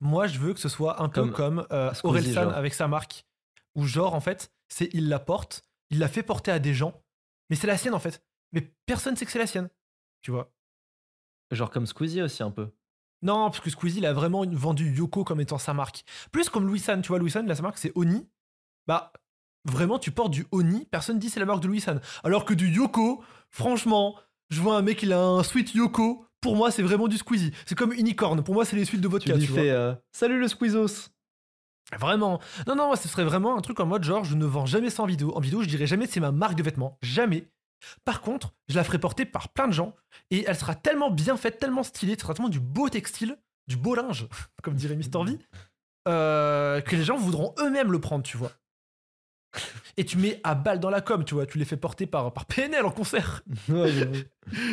Moi, je veux que ce soit un peu Comme comme euh, Orelsan avec sa marque. Où, genre, en fait, c'est il la porte, il la fait porter à des gens, mais c'est la sienne, en fait. Mais personne sait que c'est la sienne. Tu vois Genre comme Squeezie aussi un peu. Non, parce que Squeezie, il a vraiment vendu Yoko comme étant sa marque. Plus comme Louis San, tu vois, Louis San, là, sa marque, c'est Oni. Bah, vraiment, tu portes du Oni, personne dit c'est la marque de Louis San. Alors que du Yoko, franchement, je vois un mec, il a un sweat Yoko. Pour moi, c'est vraiment du Squeezie. C'est comme Unicorn. Pour moi, c'est les suites de vodka, tu vois. fais euh, Salut le Squeezos Vraiment. Non, non, ce serait vraiment un truc en mode genre, je ne vends jamais ça en vidéo. En vidéo, je dirais jamais c'est ma marque de vêtements. Jamais. Par contre, je la ferai porter par plein de gens et elle sera tellement bien faite, tellement stylée, ce sera tellement du beau textile, du beau linge, comme dirait Mister V, euh, que les gens voudront eux-mêmes le prendre, tu vois. Et tu mets à balle dans la com, tu vois, tu les fais porter par, par PNL en concert. Ouais,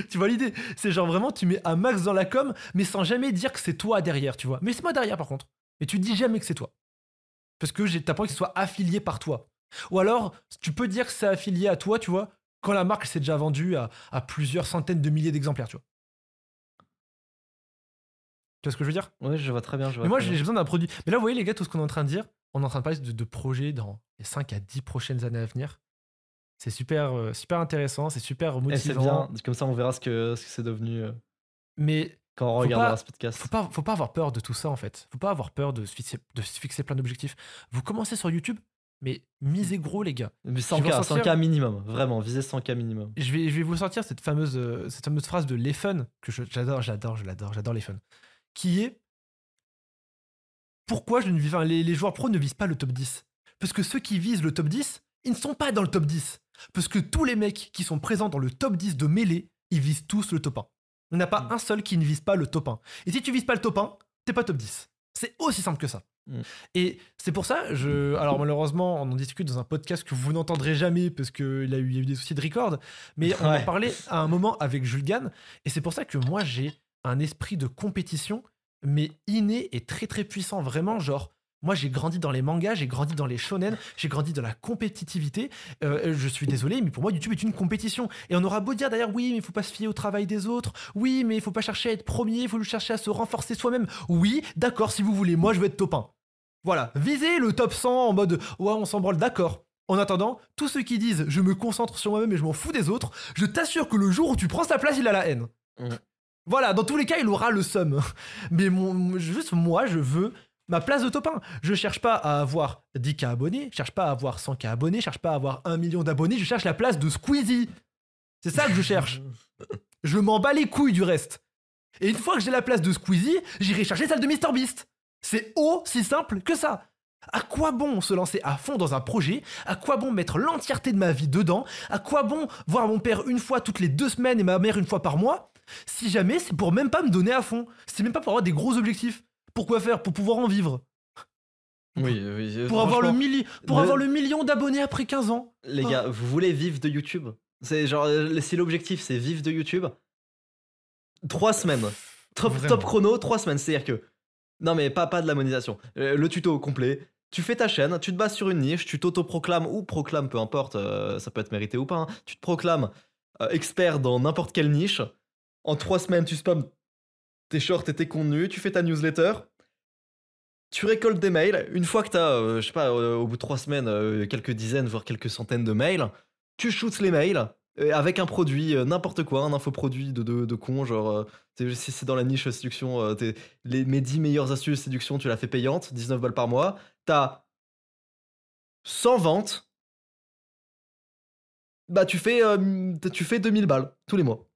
tu vois l'idée C'est genre vraiment, tu mets un max dans la com, mais sans jamais dire que c'est toi derrière, tu vois. Mais c'est moi derrière par contre. Mais tu dis jamais que c'est toi. Parce que t'as pas envie que ce soit affilié par toi. Ou alors, tu peux dire que c'est affilié à toi, tu vois, quand la marque s'est déjà vendue à, à plusieurs centaines de milliers d'exemplaires, tu vois. Tu vois ce que je veux dire? Ouais, je vois très bien. Je vois Mais moi, j'ai besoin d'un produit. Mais là, vous voyez, les gars, tout ce qu'on est en train de dire, on est en train de parler de, de projets dans les 5 à 10 prochaines années à venir. C'est super, euh, super intéressant, c'est super Eh, c'est motivant. bien, comme ça on verra ce que ce que c'est devenu euh, Mais quand on Faut regardera pas- ce podcast. faut pas, faut pas avoir peur de tout ça en fait. Faut pas avoir peur de se fixer, de se fixer plein d'objectifs. Vous commencez sur YouTube, mais misez gros les gars. Mais Tu vas 100K, sortir- 100K minimum, vraiment, visez 100K minimum. Je vais, je vais vous sortir cette fameuse, euh, cette fameuse phrase de Les Fun, que j'adore, j'adore, je l'adore, j'adore Les Fun, qui est pourquoi je ne vis, enfin, les, les joueurs pro ne visent pas le top 10 Parce que ceux qui visent le top 10, ils ne sont pas dans le top 10. Parce que tous les mecs qui sont présents dans le top 10 de mêlée, ils visent tous le top 1. Il n'y en a pas Mm. un seul qui ne vise pas le top 1. Et si tu vises pas le top 1, t'es pas top 10. C'est aussi simple que ça. Mm. Et c'est pour ça, je, alors malheureusement, on en discute dans un podcast que vous n'entendrez jamais parce qu'il a eu, il y a eu des soucis de record, mais on en Ouais. parlait à un moment avec Jules Gann, et c'est pour ça que moi j'ai un esprit de compétition, mais inné et très très puissant, vraiment, genre, moi j'ai grandi dans les mangas, j'ai grandi dans les shonen, j'ai grandi dans la compétitivité, Euh, je suis désolé, mais pour moi YouTube est une compétition, et on aura beau dire d'ailleurs, oui, mais il faut pas se fier au travail des autres, oui, mais il faut pas chercher à être premier, il faut chercher à se renforcer soi-même, oui, d'accord, si vous voulez, moi je veux être top 1. Voilà, visez le top 100 en mode ouais, on s'en branle, d'accord. En attendant, tous ceux qui disent je me concentre sur moi-même et je m'en fous des autres, je t'assure que le jour où tu prends sa place, il a la haine. Mm. Voilà, dans tous les cas, il aura le seum. Mais mon, juste moi, je veux ma place de top 1. Je cherche pas à avoir 10k abonnés, je cherche pas à avoir 100k abonnés, je cherche pas à avoir 1 million d'abonnés, je cherche la place de Squeezie. C'est ça que je cherche. Je m'en bats les couilles du reste. Et une fois que j'ai la place de Squeezie, j'irai chercher celle de MrBeast. C'est aussi simple que ça. À quoi bon se lancer à fond dans un projet? À quoi bon mettre l'entièreté de ma vie dedans? À quoi bon voir mon père une fois toutes les deux semaines et ma mère une fois par mois? Si jamais c'est pour même pas me donner à fond. C'est même pas pour avoir des gros objectifs. Pourquoi faire? Pour pouvoir en vivre. Oui, oui. Pour, avoir le, milli- pour avoir le million d'abonnés après 15 ans. Les gars, vous voulez vivre de YouTube? C'est genre, euh, si l'objectif c'est vivre de YouTube, trois semaines. Top, chrono, trois semaines. C'est-à-dire que. Non, mais pas, pas de la monétisation. Euh, le tuto complet. Tu fais ta chaîne, tu te bases sur une niche, tu t'auto-proclames ou proclames, peu importe, euh, ça peut être mérité ou pas. hein. Tu te proclames euh, expert dans n'importe quelle niche. En trois semaines, tu spams tes shorts et tes contenus, tu fais ta newsletter. Tu récoltes des mails. Une fois que tu as, je sais pas, euh, au bout de trois semaines, euh, quelques dizaines, voire quelques centaines de mails, tu shoots les mails euh, avec un produit, euh, n'importe quoi, un infoproduit de, de, de con, genre, euh, si c'est dans la niche séduction, euh, les, mes 10 meilleures astuces séduction, tu la fais payante, 19 balles par mois. T'as 100 ventes, bah tu fais, euh, tu fais 2000 balles tous les mois.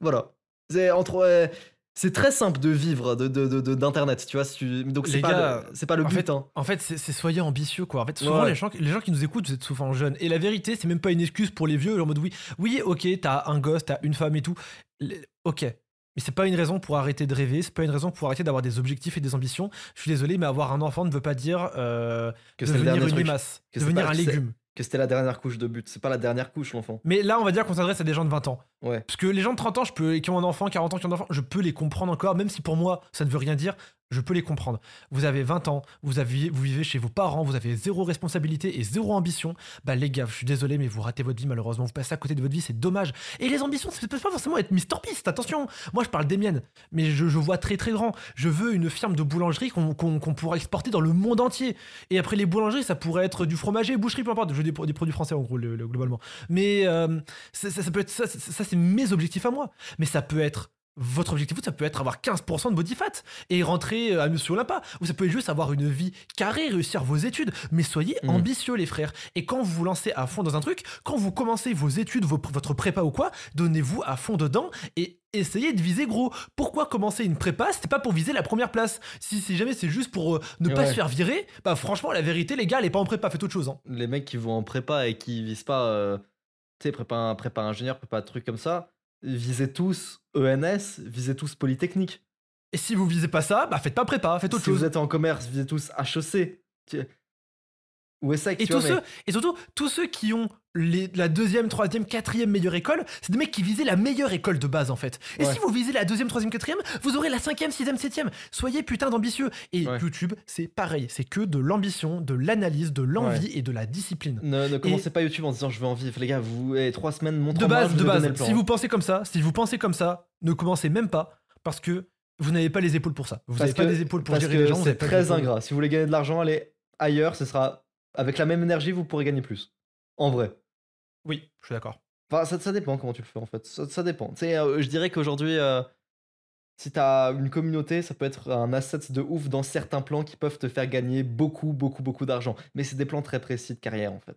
Voilà. C'est entre. C'est très simple de vivre de, de- de- de- d'internet, tu vois. tu- donc c'est pas, le- pas le en but. fait, hein. En fait, c'est soyez ambitieux, quoi. En fait, souvent, Ouais. les, gens, les gens qui nous écoutent, vous êtes souvent jeunes. Et la vérité, c'est même pas une excuse pour les vieux, en mode oui, oui, ok, t'as un gosse, t'as une femme et tout. Les- Ok. Mais c'est pas une raison pour arrêter de rêver, c'est pas une raison pour arrêter d'avoir des objectifs et des ambitions. Je suis désolé, mais avoir un enfant ne veut pas dire euh, Que devenir une limace, Que devenir pas- un légume. Que c'était la dernière couche de but. C'est pas la dernière couche, l'enfant. Mais là, on va dire qu'on s'adresse à des gens de 20 ans. Ouais. Parce que les gens de 30 ans, je peux, qui ont un enfant, 40 ans, qui ont un enfant, je peux les comprendre encore, même si pour moi, ça ne veut rien dire, je peux les comprendre. Vous avez 20 ans, vous, vous vivez chez vos parents, vous avez zéro responsabilité et zéro ambition. Bah les gars, je suis désolé, mais vous ratez votre vie malheureusement, vous passez à côté de votre vie, c'est dommage. Et les ambitions, ça peut pas forcément être Mr Beast, attention. Moi, je parle des miennes, mais je, vois très très grand. Je veux une firme de boulangerie qu'on pourra exporter dans le monde entier. Et après les boulangeries, ça pourrait être du fromager, boucherie, peu importe. Je veux des, pro- des produits français en gros, le- le- globalement. Mais euh, ça, peut être ça, c'est mes objectifs à moi. Mais ça peut être votre objectif, ça peut être avoir 15% de body fat et rentrer euh, à Monsieur Olympia. Ou ça peut être juste avoir une vie carrée, réussir vos études. Mais soyez Mhm. ambitieux, les frères. Et quand vous vous lancez à fond dans un truc, quand vous commencez vos études, vos- votre prépa ou quoi, donnez-vous à fond dedans et essayez de viser gros. Pourquoi commencer une prépa C'était pas pour viser la première place? Si, si jamais c'est juste pour euh, ne pas se faire virer, bah franchement, la vérité, les gars, elle est pas en prépa, faites autre chose. hein. Les mecs qui vont en prépa et qui visent pas, euh, tu sais, prépa, prépa ingénieur, prépa truc comme ça, visez tous ENS, visez tous Polytechnique. Et si vous visez pas ça, bah faites pas prépa, faites autre si chose. vous êtes en commerce, visez tous HEC. Ou ESSEC, Et tu tous vois, mais- ceux, et surtout, tous ceux qui ont les- la deuxième, troisième, quatrième meilleure école, c'est des mecs qui visaient la meilleure école de base en fait. Et Ouais. si vous visez la deuxième, troisième, quatrième, vous aurez la cinquième, sixième, septième. Soyez putain d'ambitieux. Et Ouais. YouTube, c'est pareil. C'est que de l'ambition, de l'analyse, de l'envie et de la discipline. Ne, ne commencez pas YouTube en disant je veux en vivre, les gars. Vous, eh, trois semaines, montre De base, je de base. Si vous pensez comme ça, si vous pensez comme ça, ne commencez même pas parce que vous n'avez pas les épaules pour ça. Vous n'avez pas des épaules pour gérer les gens. c'est les très ingrat. Si vous voulez gagner de l'argent, allez ailleurs. Ce sera avec la même énergie, vous pourrez gagner plus. En vrai. Oui, je suis d'accord. Enfin, ça, ça dépend comment tu le fais en fait. Ça, ça dépend. Tu sais, euh, je dirais qu'aujourd'hui, euh, si t'as une communauté, ça peut être un asset de ouf dans certains plans qui peuvent te faire gagner beaucoup, beaucoup, beaucoup d'argent. Mais c'est des plans très précis de carrière en fait.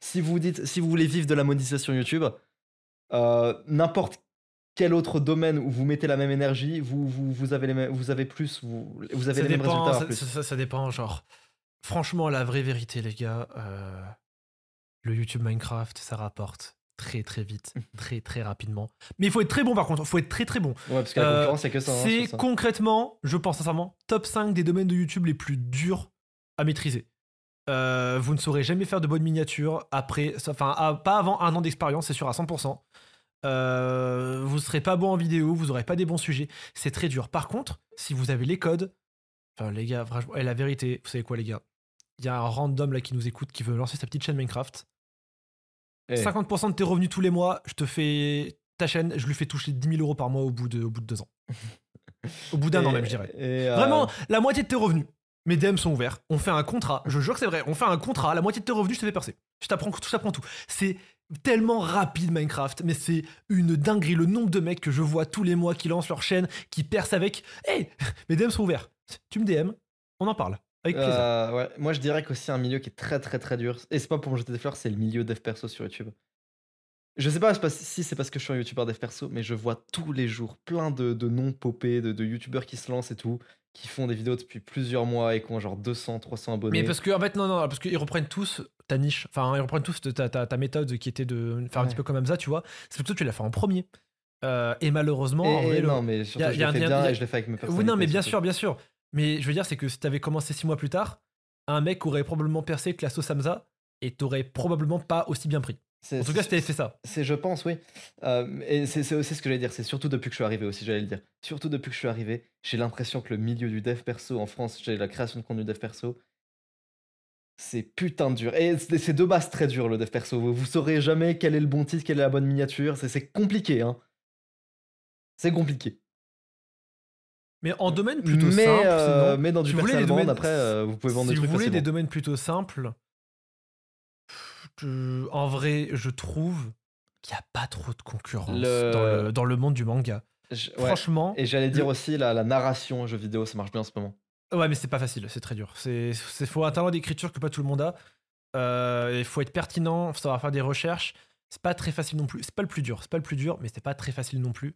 Si vous dites, si vous voulez vivre de la monétisation YouTube, euh, n'importe quel autre domaine où vous mettez la même énergie, vous, vous, vous, avez, les mêmes- vous avez plus, vous, vous avez ça les mêmes dépend, résultats. ça, plus. ça- ça- ça dépend, genre. Franchement, la vraie vérité, les gars, euh, le YouTube Minecraft, ça rapporte très très vite, très très rapidement. Mais il faut être très bon par contre, il faut être très très bon. Ouais, parce que la Euh, concurrence, c'est que ça. hein, c'est concrètement, je pense sincèrement, top 5 des domaines de YouTube les plus durs à maîtriser. Euh, vous ne saurez jamais faire de bonnes miniatures après, enfin, pas avant un an d'expérience, c'est sûr à 100%. Euh, vous serez pas bon en vidéo, vous aurez pas des bons sujets, c'est très dur. Par contre, si vous avez les codes, enfin les gars, franchement, et la vérité, vous savez quoi les gars? Il y a un random là qui nous écoute qui veut lancer sa petite chaîne Minecraft. Eh, 50% de tes revenus tous les mois, je te fais ta chaîne, je lui fais toucher 10 000 euros par mois au bout de, au bout de deux ans. Au bout d'un an même, je dirais. euh, Vraiment, la moitié de tes revenus. Mes DM sont ouverts. On fait un contrat. Je jure que c'est vrai. On fait un contrat. La moitié de tes revenus, je te fais percer. Je t'apprends, je t'apprends tout. C'est tellement rapide Minecraft, mais c'est une dinguerie. Le nombre de mecs que je vois tous les mois qui lancent leur chaîne, qui percent avec. Hey, mes DM sont ouverts. Tu me DM, on en parle. Avec plaisir. Euh, ouais. Moi, je dirais qu'aussi un milieu qui est très très très dur. Et c'est pas pour me jeter des fleurs, c'est le milieu dev perso sur YouTube. Je sais pas si c'est parce que je suis un youtubeur dev perso, mais je vois tous les jours plein de, de noms popés, de, de youtubeurs qui se lancent et tout, qui font des vidéos depuis plusieurs mois et qui ont genre 200, 300 abonnés. Mais parce que en fait non non parce qu'ils reprennent tous ta niche, enfin ils reprennent tous ta, ta, ta méthode qui était de faire un petit peu comme Hamza, tu vois. C'est plutôt que tu l'as fait en premier. Euh, et malheureusement, Et- en vrai, non, mais surtout, y a- je l'ai fait bien a- et je l'ai fait avec mes Oui, personnalités. non, mais bien sûr, bien sûr. Mais je veux dire, c'est que si t'avais commencé six mois plus tard, un mec aurait probablement percé sauce Hamza et t'aurais probablement pas aussi bien pris. En tout cas, fait ça. C'est, je pense, oui. Euh, et c'est, aussi ce que j'allais dire. C'est surtout depuis que je suis arrivé aussi, j'allais le dire. Surtout depuis que je suis arrivé, j'ai l'impression que le milieu du dev perso en France, j'ai la création de contenu dev perso, c'est putain de dur. Et c'est, de base très dur le dev perso. Vous, vous saurez jamais quel est le bon titre, quelle est la bonne miniature. C'est compliqué, hein. C'est compliqué. Mais en domaine plutôt mais, simple, euh, mais dans du si vous voulez domaines- après, euh, vous pouvez vendre si des vous trucs voulez des domaines plutôt simples, je- en vrai, je trouve qu'il n'y a pas trop de concurrence Le- dans, le, dans le monde du manga. Je- ouais. Franchement, Et j'allais dire le- aussi la, la narration jeu vidéo, ça marche bien en ce moment. Ouais, mais c'est pas facile, c'est très dur. C'est faut un talent d'écriture que pas tout le monde a. Euh, Il faut être pertinent, faut savoir faire des recherches. C'est pas très facile non plus. C'est pas le plus dur, c'est pas le plus dur, mais c'est pas très facile non plus.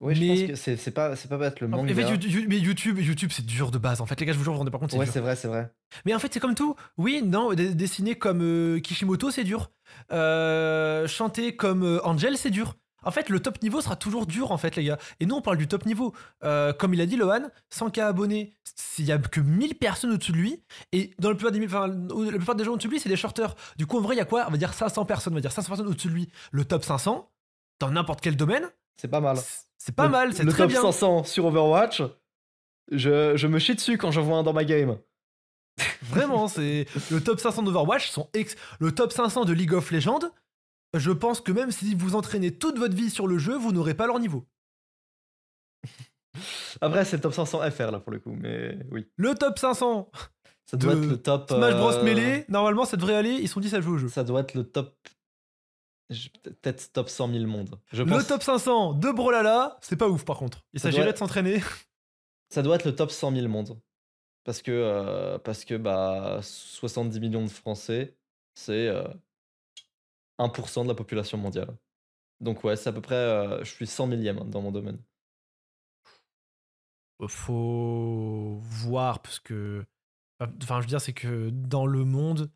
Oui, je Mais- pense que c'est, c'est pas, c'est pas bête le En manga. mais YouTube, YouTube, c'est dur de base. En fait, les gars, je vous jure, vous vous rendez pas compte, c'est ouais, dur. c'est vrai, c'est vrai. Mais en fait, c'est comme tout. Oui, non, dessiner comme euh, Kishimoto, c'est dur. Euh, chanter comme euh, Angel, c'est dur. En fait, le top niveau sera toujours dur, en fait, les gars. Et nous, on parle du top niveau. Comme il a dit, Lohan, 100K abonnés, il y a que 1000 personnes au-dessus de lui. Et dans le plupart des, 1000 enfin, la plupart des gens au-dessus de lui, c'est des shorters. Du coup, en vrai, il y a quoi? On va dire 500 personnes. On va dire 500 personnes au-dessus de lui. Le top 500, dans n'importe quel domaine, C'est pas mal. c'est- c'est pas Le- mal, c'est le très top bien. 500 sur Overwatch, je, je me chie dessus quand je vois un dans ma game. Vraiment, c'est le top 500 d'Overwatch sont ex... le top 500 de League of Legends. Je pense que même si vous entraînez toute votre vie sur le jeu, vous n'aurez pas leur niveau. Après, c'est le top 500 FR là pour le coup, mais oui. Le top 500 Ça doit De être le top. Smash Bros euh, Melee, normalement ça devrait aller, ils sont 10 à jouer au jeu. Ça doit être le top. Peut-être top 100 000 monde. Je Le pense. top 500 de Brolala, c'est pas ouf par contre. Il s'agirait doit- de s'entraîner. Ça doit être le top 100 000 monde. Parce que, euh, parce que bah, 70 millions de Français, c'est euh, 1% de la population mondiale. Donc, ouais, c'est à peu près. euh, je suis 100 millième hein, dans mon domaine. Faut voir parce que enfin je veux dire c'est que dans le monde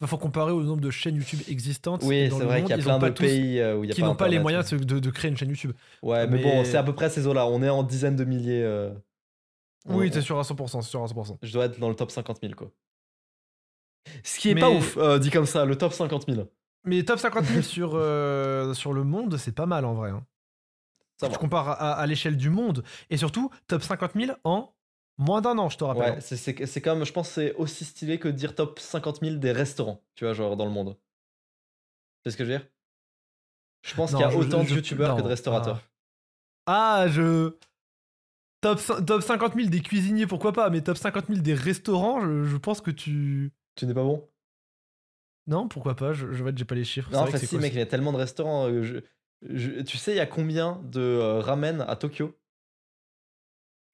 il faut comparer au nombre de chaînes YouTube existantes. Oui, c'est vrai qu'il y a plein de pays euh, où il y a qui n'ont pas les moyens ouais. de, de- créer une chaîne YouTube. Ouais, mais, Mais- bon, c'est à peu près ces eaux-là. On est en dizaines de milliers. euh, Oui, t'es sûr à 100%, c'est sûr à 100%. Je dois être dans le top 50 000, quoi. Ce qui est Mais- pas ouf, euh, dit comme ça, le top 50 000. Mais top 50 000 sur, euh, sur le monde, c'est pas mal en vrai. hein. Ça Tu compares à, à l'échelle du monde. Et surtout, top 50 000 en moins d'un an, je te rappelle. Ouais, c'est- c'est comme, je pense, c'est aussi stylé que de dire top 50 000 des restaurants, tu vois, genre dans le monde. C'est ce que je veux dire? Je pense qu'il y a je- autant je- de youtubeurs que de restaurateurs. Ah, Ah, je. Top, top 50 000 des cuisiniers, pourquoi pas, mais top 50 000 des restaurants, je, je pense que tu. Tu n'es pas bon? Non, pourquoi pas, je, vois que j'ai pas les chiffres. Non, en fait, si, quoi, mec, il y a tellement de restaurants. euh, je- je- tu sais, il y a combien de euh, ramen à Tokyo?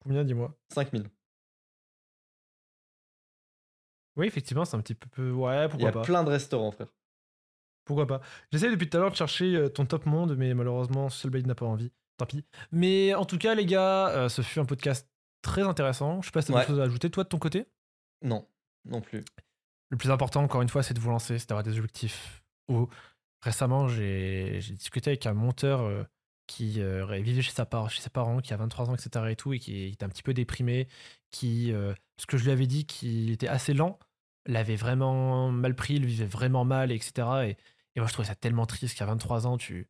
Combien, dis-moi? 5000. Oui, effectivement, c'est un petit peu. Ouais, Il y pourquoi a pas. plein de restaurants, frère. Pourquoi pas. J'essaie depuis tout à l'heure de chercher euh, ton top monde, mais malheureusement, Soulblade n'a pas envie. tant pis. Mais en tout cas, les gars, euh, ce fut un podcast très intéressant. Je sais pas si t'as Ouais. des choses à ajouter, toi, de ton côté? Non, non plus. Le plus important, encore une fois, c'est de vous lancer, c'est d'avoir des objectifs hauts. Récemment, j'ai j'ai discuté avec un monteur euh, qui euh, vivait chez, sa par- chez ses parents, qui a 23 ans, etc. et tout, et qui était un petit peu déprimé, qui, euh, ce que je lui avais dit, qu'il était assez lent, l'avait vraiment mal pris, il vivait vraiment mal, etc. Et, moi, je trouvais ça tellement triste qu'à 23 ans, tu,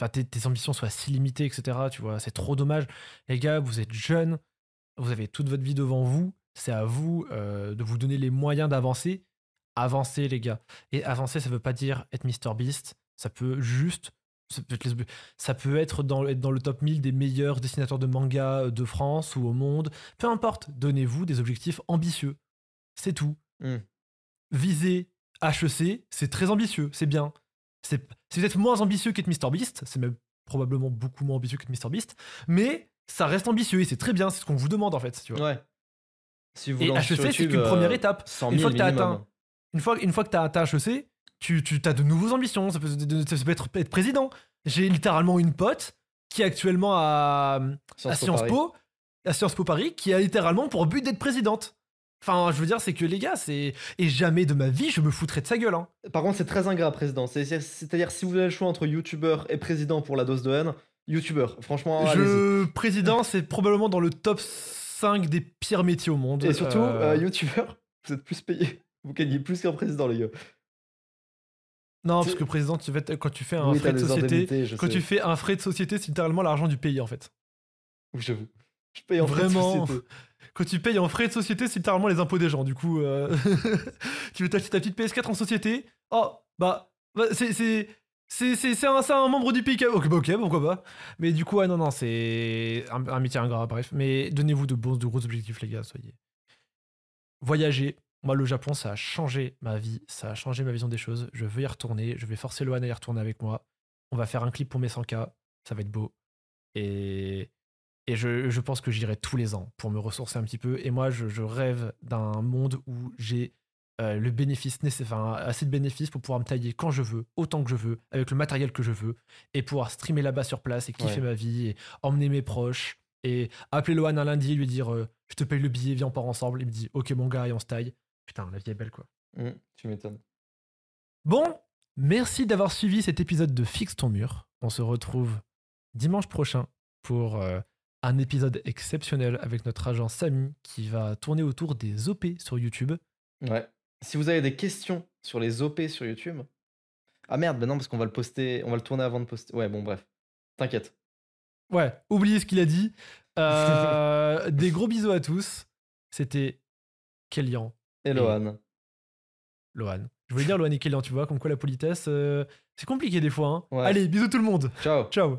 enfin, tes, tes ambitions soient si limitées, etc. Tu vois, c'est trop dommage. Les gars, vous êtes jeunes, vous avez toute votre vie devant vous. C'est à vous euh, de vous donner les moyens d'avancer. Avancez, les gars. Et avancer, ça veut pas dire être Mr Beast. Ça peut juste. Ça peut être, les- ça peut être dans, être dans le top 1000 des meilleurs dessinateurs de manga de France ou au monde. Peu importe. Donnez-vous des objectifs ambitieux. C'est tout. Hmm. Viser HEC, c'est très ambitieux. C'est bien. C'est peut-être moins ambitieux qu'être Mr Beast. C'est même probablement beaucoup moins ambitieux qu'être Mr Beast. Mais ça reste ambitieux et c'est très bien. C'est ce qu'on vous demande en fait. Tu vois. Ouais. Si vous Et HEC, c'est première euh, étape. 100 Une 000 fois que t'as minimum. atteint- Une fois, une fois que tu as atteint HEC, tu, tu as de nouvelles ambitions. Ça peut, ça peut être, être président. J'ai littéralement une pote qui est actuellement à, à Sciences Po Sciences Paris. Po, à Sciences Po Paris, qui a littéralement pour but d'être présidente. Enfin, je veux dire, c'est que les gars, c'est. Et jamais de ma vie, je me foutrais de sa gueule. Hein. Par contre, c'est très ingrat, président. C'est- c'est- C'est-à-dire, si vous avez le choix entre youtubeur et président pour la dose de haine, youtubeur. Franchement, je... Président, c'est probablement dans le top 5 des pires métiers au monde. Et surtout, Euh, euh, youtubeur, vous êtes plus payé. Vous gagnez plus qu'un président, les gars. Non, parce que président, tu fais- quand tu fais un oui, frais de société, quand sais. tu fais un frais de société, c'est littéralement l'argent du pays en fait. Oui, j'avoue. Je paye en frais de Vraiment. société. Quand tu payes en frais de société, c'est littéralement les impôts des gens. Du coup, euh, tu veux t'acheter ta petite PS4 en société? Oh, bah, bah, c'est. un, membre du a- Ok, bah, ok, pourquoi pas. Mais du coup, non, non, c'est un, un métier ingrat, bref. Mais donnez-vous de bons, de gros objectifs, les gars, soyez. Voyager. Moi, le Japon, ça a changé ma vie. Ça a changé ma vision des choses. Je veux y retourner. Je vais forcer Lohan à y retourner avec moi. On va faire un clip pour mes 100K. Ça va être beau. Et, et je, je pense que j'irai tous les ans pour me ressourcer un petit peu. Et moi, je, je rêve d'un monde où j'ai euh, le bénéfice nécessaire, enfin, assez de bénéfices pour pouvoir me tailler quand je veux, autant que je veux, avec le matériel que je veux, et pouvoir streamer là-bas sur place et kiffer Ouais. ma vie, et emmener mes proches, et appeler Lohan un lundi et lui dire euh, Je te paye le billet, viens, on part ensemble. Il me dit Ok, mon gars, et on se taille. Putain, la vie est belle, quoi. Hum, tu m'étonnes. Bon, merci d'avoir suivi cet épisode de Fixe ton mur. On se retrouve dimanche prochain pour euh, un épisode exceptionnel avec notre agent Samy qui va tourner autour des OP sur YouTube. Ouais. Si vous avez des questions sur les OP sur YouTube. Ah merde, ben non, parce qu'on va le poster, on va le tourner avant de poster. Ouais, bon, bref. T'inquiète. Ouais, oubliez ce qu'il a dit. Euh, des gros bisous à tous. C'était Kélian, Et Lohan. Lohan. Je voulais dire Lohan et Kélian, tu vois, comme quoi la politesse, euh, c'est compliqué des fois. hein. Ouais. Allez, bisous tout le monde. Ciao. Ciao.